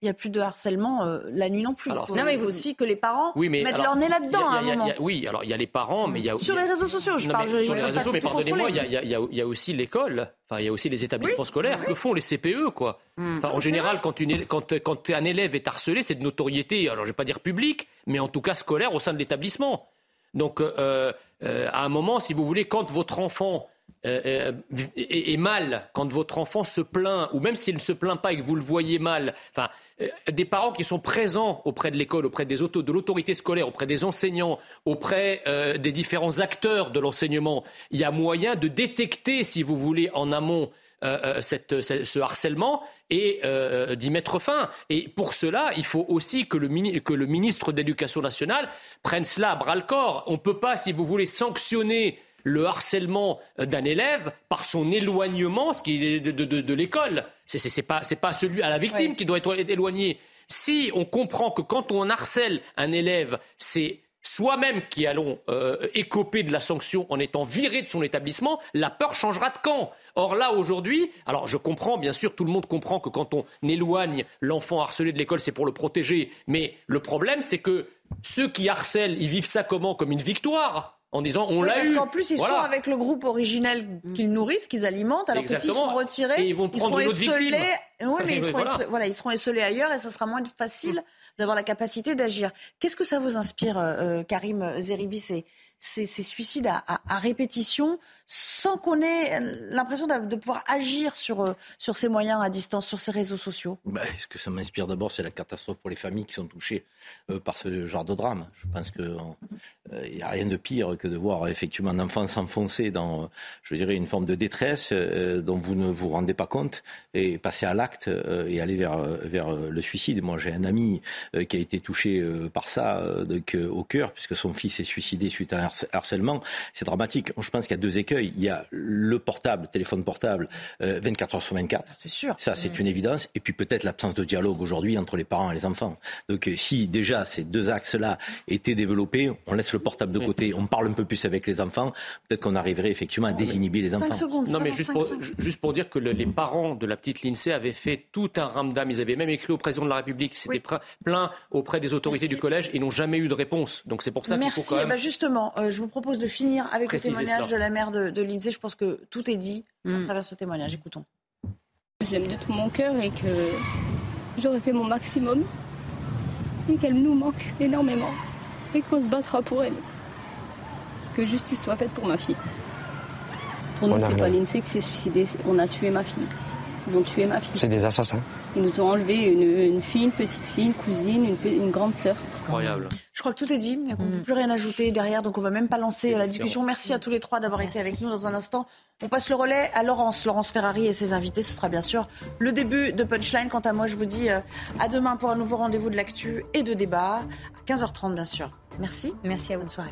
il n'y a plus de harcèlement euh, la nuit non plus. Alors, non, mais aussi que les parents mettent leur nez là-dedans à un moment. oui, alors il y a les parents, mais il y a sur les réseaux sociaux, je parle. sur les réseaux sociaux, mais pardonnez-moi, il y, a aussi l'école. Enfin, il y a aussi les établissements scolaires. Que font les CPE, quoi hmm. enfin, En général, quand, une, quand, quand un élève est harcelé, c'est de notoriété. Alors, je vais pas dire publique, mais en tout cas scolaire au sein de l'établissement. Donc, euh, euh, à un moment, si vous voulez, quand votre enfant est, mal, quand votre enfant se plaint, ou même s'il ne se plaint pas et que vous le voyez mal, enfin, euh, des parents qui sont présents auprès de l'école, auprès de l'autorité scolaire, auprès des enseignants, auprès euh, des différents acteurs de l'enseignement, il y a moyen de détecter, si vous voulez, en amont euh, ce harcèlement et d'y mettre fin. Et pour cela, il faut aussi que le, que le ministre de l'Éducation nationale prenne cela à bras le corps. On ne peut pas, si vous voulez, sanctionner le harcèlement d'un élève par son éloignement ce qui est de, de, l'école. Ce n'est pas, pas celui à la victime qui doit être éloigné. Si on comprend que quand on harcèle un élève, c'est soi-même qui allons euh, écoper de la sanction en étant viré de son établissement, la peur changera de camp. Or là, aujourd'hui, alors je comprends, bien sûr, tout le monde comprend que quand on éloigne l'enfant harcelé de l'école, c'est pour le protéger. Mais le problème, c'est que ceux qui harcèlent, ils vivent ça comment? Comme une victoire en disant on l'a eu. Parce qu'en plus, ils sont avec le groupe originel qu'ils nourrissent, qu'ils alimentent, alors que s'ils sont retirés, ils vont prendre ils seront esselés. [LAUGHS] Oui, mais ils seront, voilà. ils seront esselés ailleurs et ça sera moins facile d'avoir la capacité d'agir. Qu'est-ce que ça vous inspire, euh, euh, Karim Zeribi ces, suicides à, répétition sans qu'on ait l'impression de, pouvoir agir sur, euh, sur ces moyens à distance, sur ces réseaux sociaux bah, Ce que ça m'inspire d'abord, c'est la catastrophe pour les familles qui sont touchées euh, par ce genre de drame. Je pense qu'il euh, n'y a rien de pire que de voir effectivement un enfant s'enfoncer dans, je dirais, une forme de détresse dont vous ne vous rendez pas compte et passer à l'acte et aller vers, vers le suicide. Moi, j'ai un ami qui a été touché par ça donc, au cœur, puisque son fils est suicidé suite à un harcèlement, c'est dramatique. Je pense qu'il y a deux écueils. Il y a le portable, téléphone portable, 24 euh, heures sur 24. C'est sûr. Ça, c'est une évidence. Et puis peut-être l'absence de dialogue aujourd'hui entre les parents et les enfants. Donc euh, si déjà ces deux axes-là étaient développés, on laisse le portable de côté, on parle un peu plus avec les enfants, peut-être qu'on arriverait effectivement à désinhiber les enfants. Secondes, non, mais juste pour, juste pour, dire que les parents de la petite Lindsay avaient fait tout un ramdam. Ils avaient même écrit au président de la République. C'était plein auprès des autorités du collège. Ils n'ont jamais eu de réponse. Donc c'est pour ça qu'il faut quand même... Bah justement, euh, je vous propose de finir avec le témoignage de la mère de, de l'INSEE. Je pense que tout est dit à mm. travers ce témoignage. Écoutons. Je l'aime de tout mon cœur et que j'aurais fait mon maximum et qu'elle nous manque énormément et qu'on se battra pour elle. Que justice soit faite pour ma fille. Pour nous, c'est pas l'INSEE qui s'est suicidé, on a tué ma fille. Ils ont tué ma fille. C'est des assassins. Ils nous ont enlevé une, fille, une petite fille, une cousine, une, grande sœur. Incroyable. Je crois que tout est dit. On ne peut plus rien ajouter derrière, donc on ne va même pas lancer la discussion. Merci à tous les trois d'avoir été avec nous dans un instant. On passe le relais à Laurence, Laurence Ferrari et ses invités. Ce sera bien sûr le début de Punchline. Quant à moi, je vous dis euh, à demain pour un nouveau rendez-vous de l'actu et de débat. À 15h30, bien sûr. Merci. Merci à vous. Bonne soirée.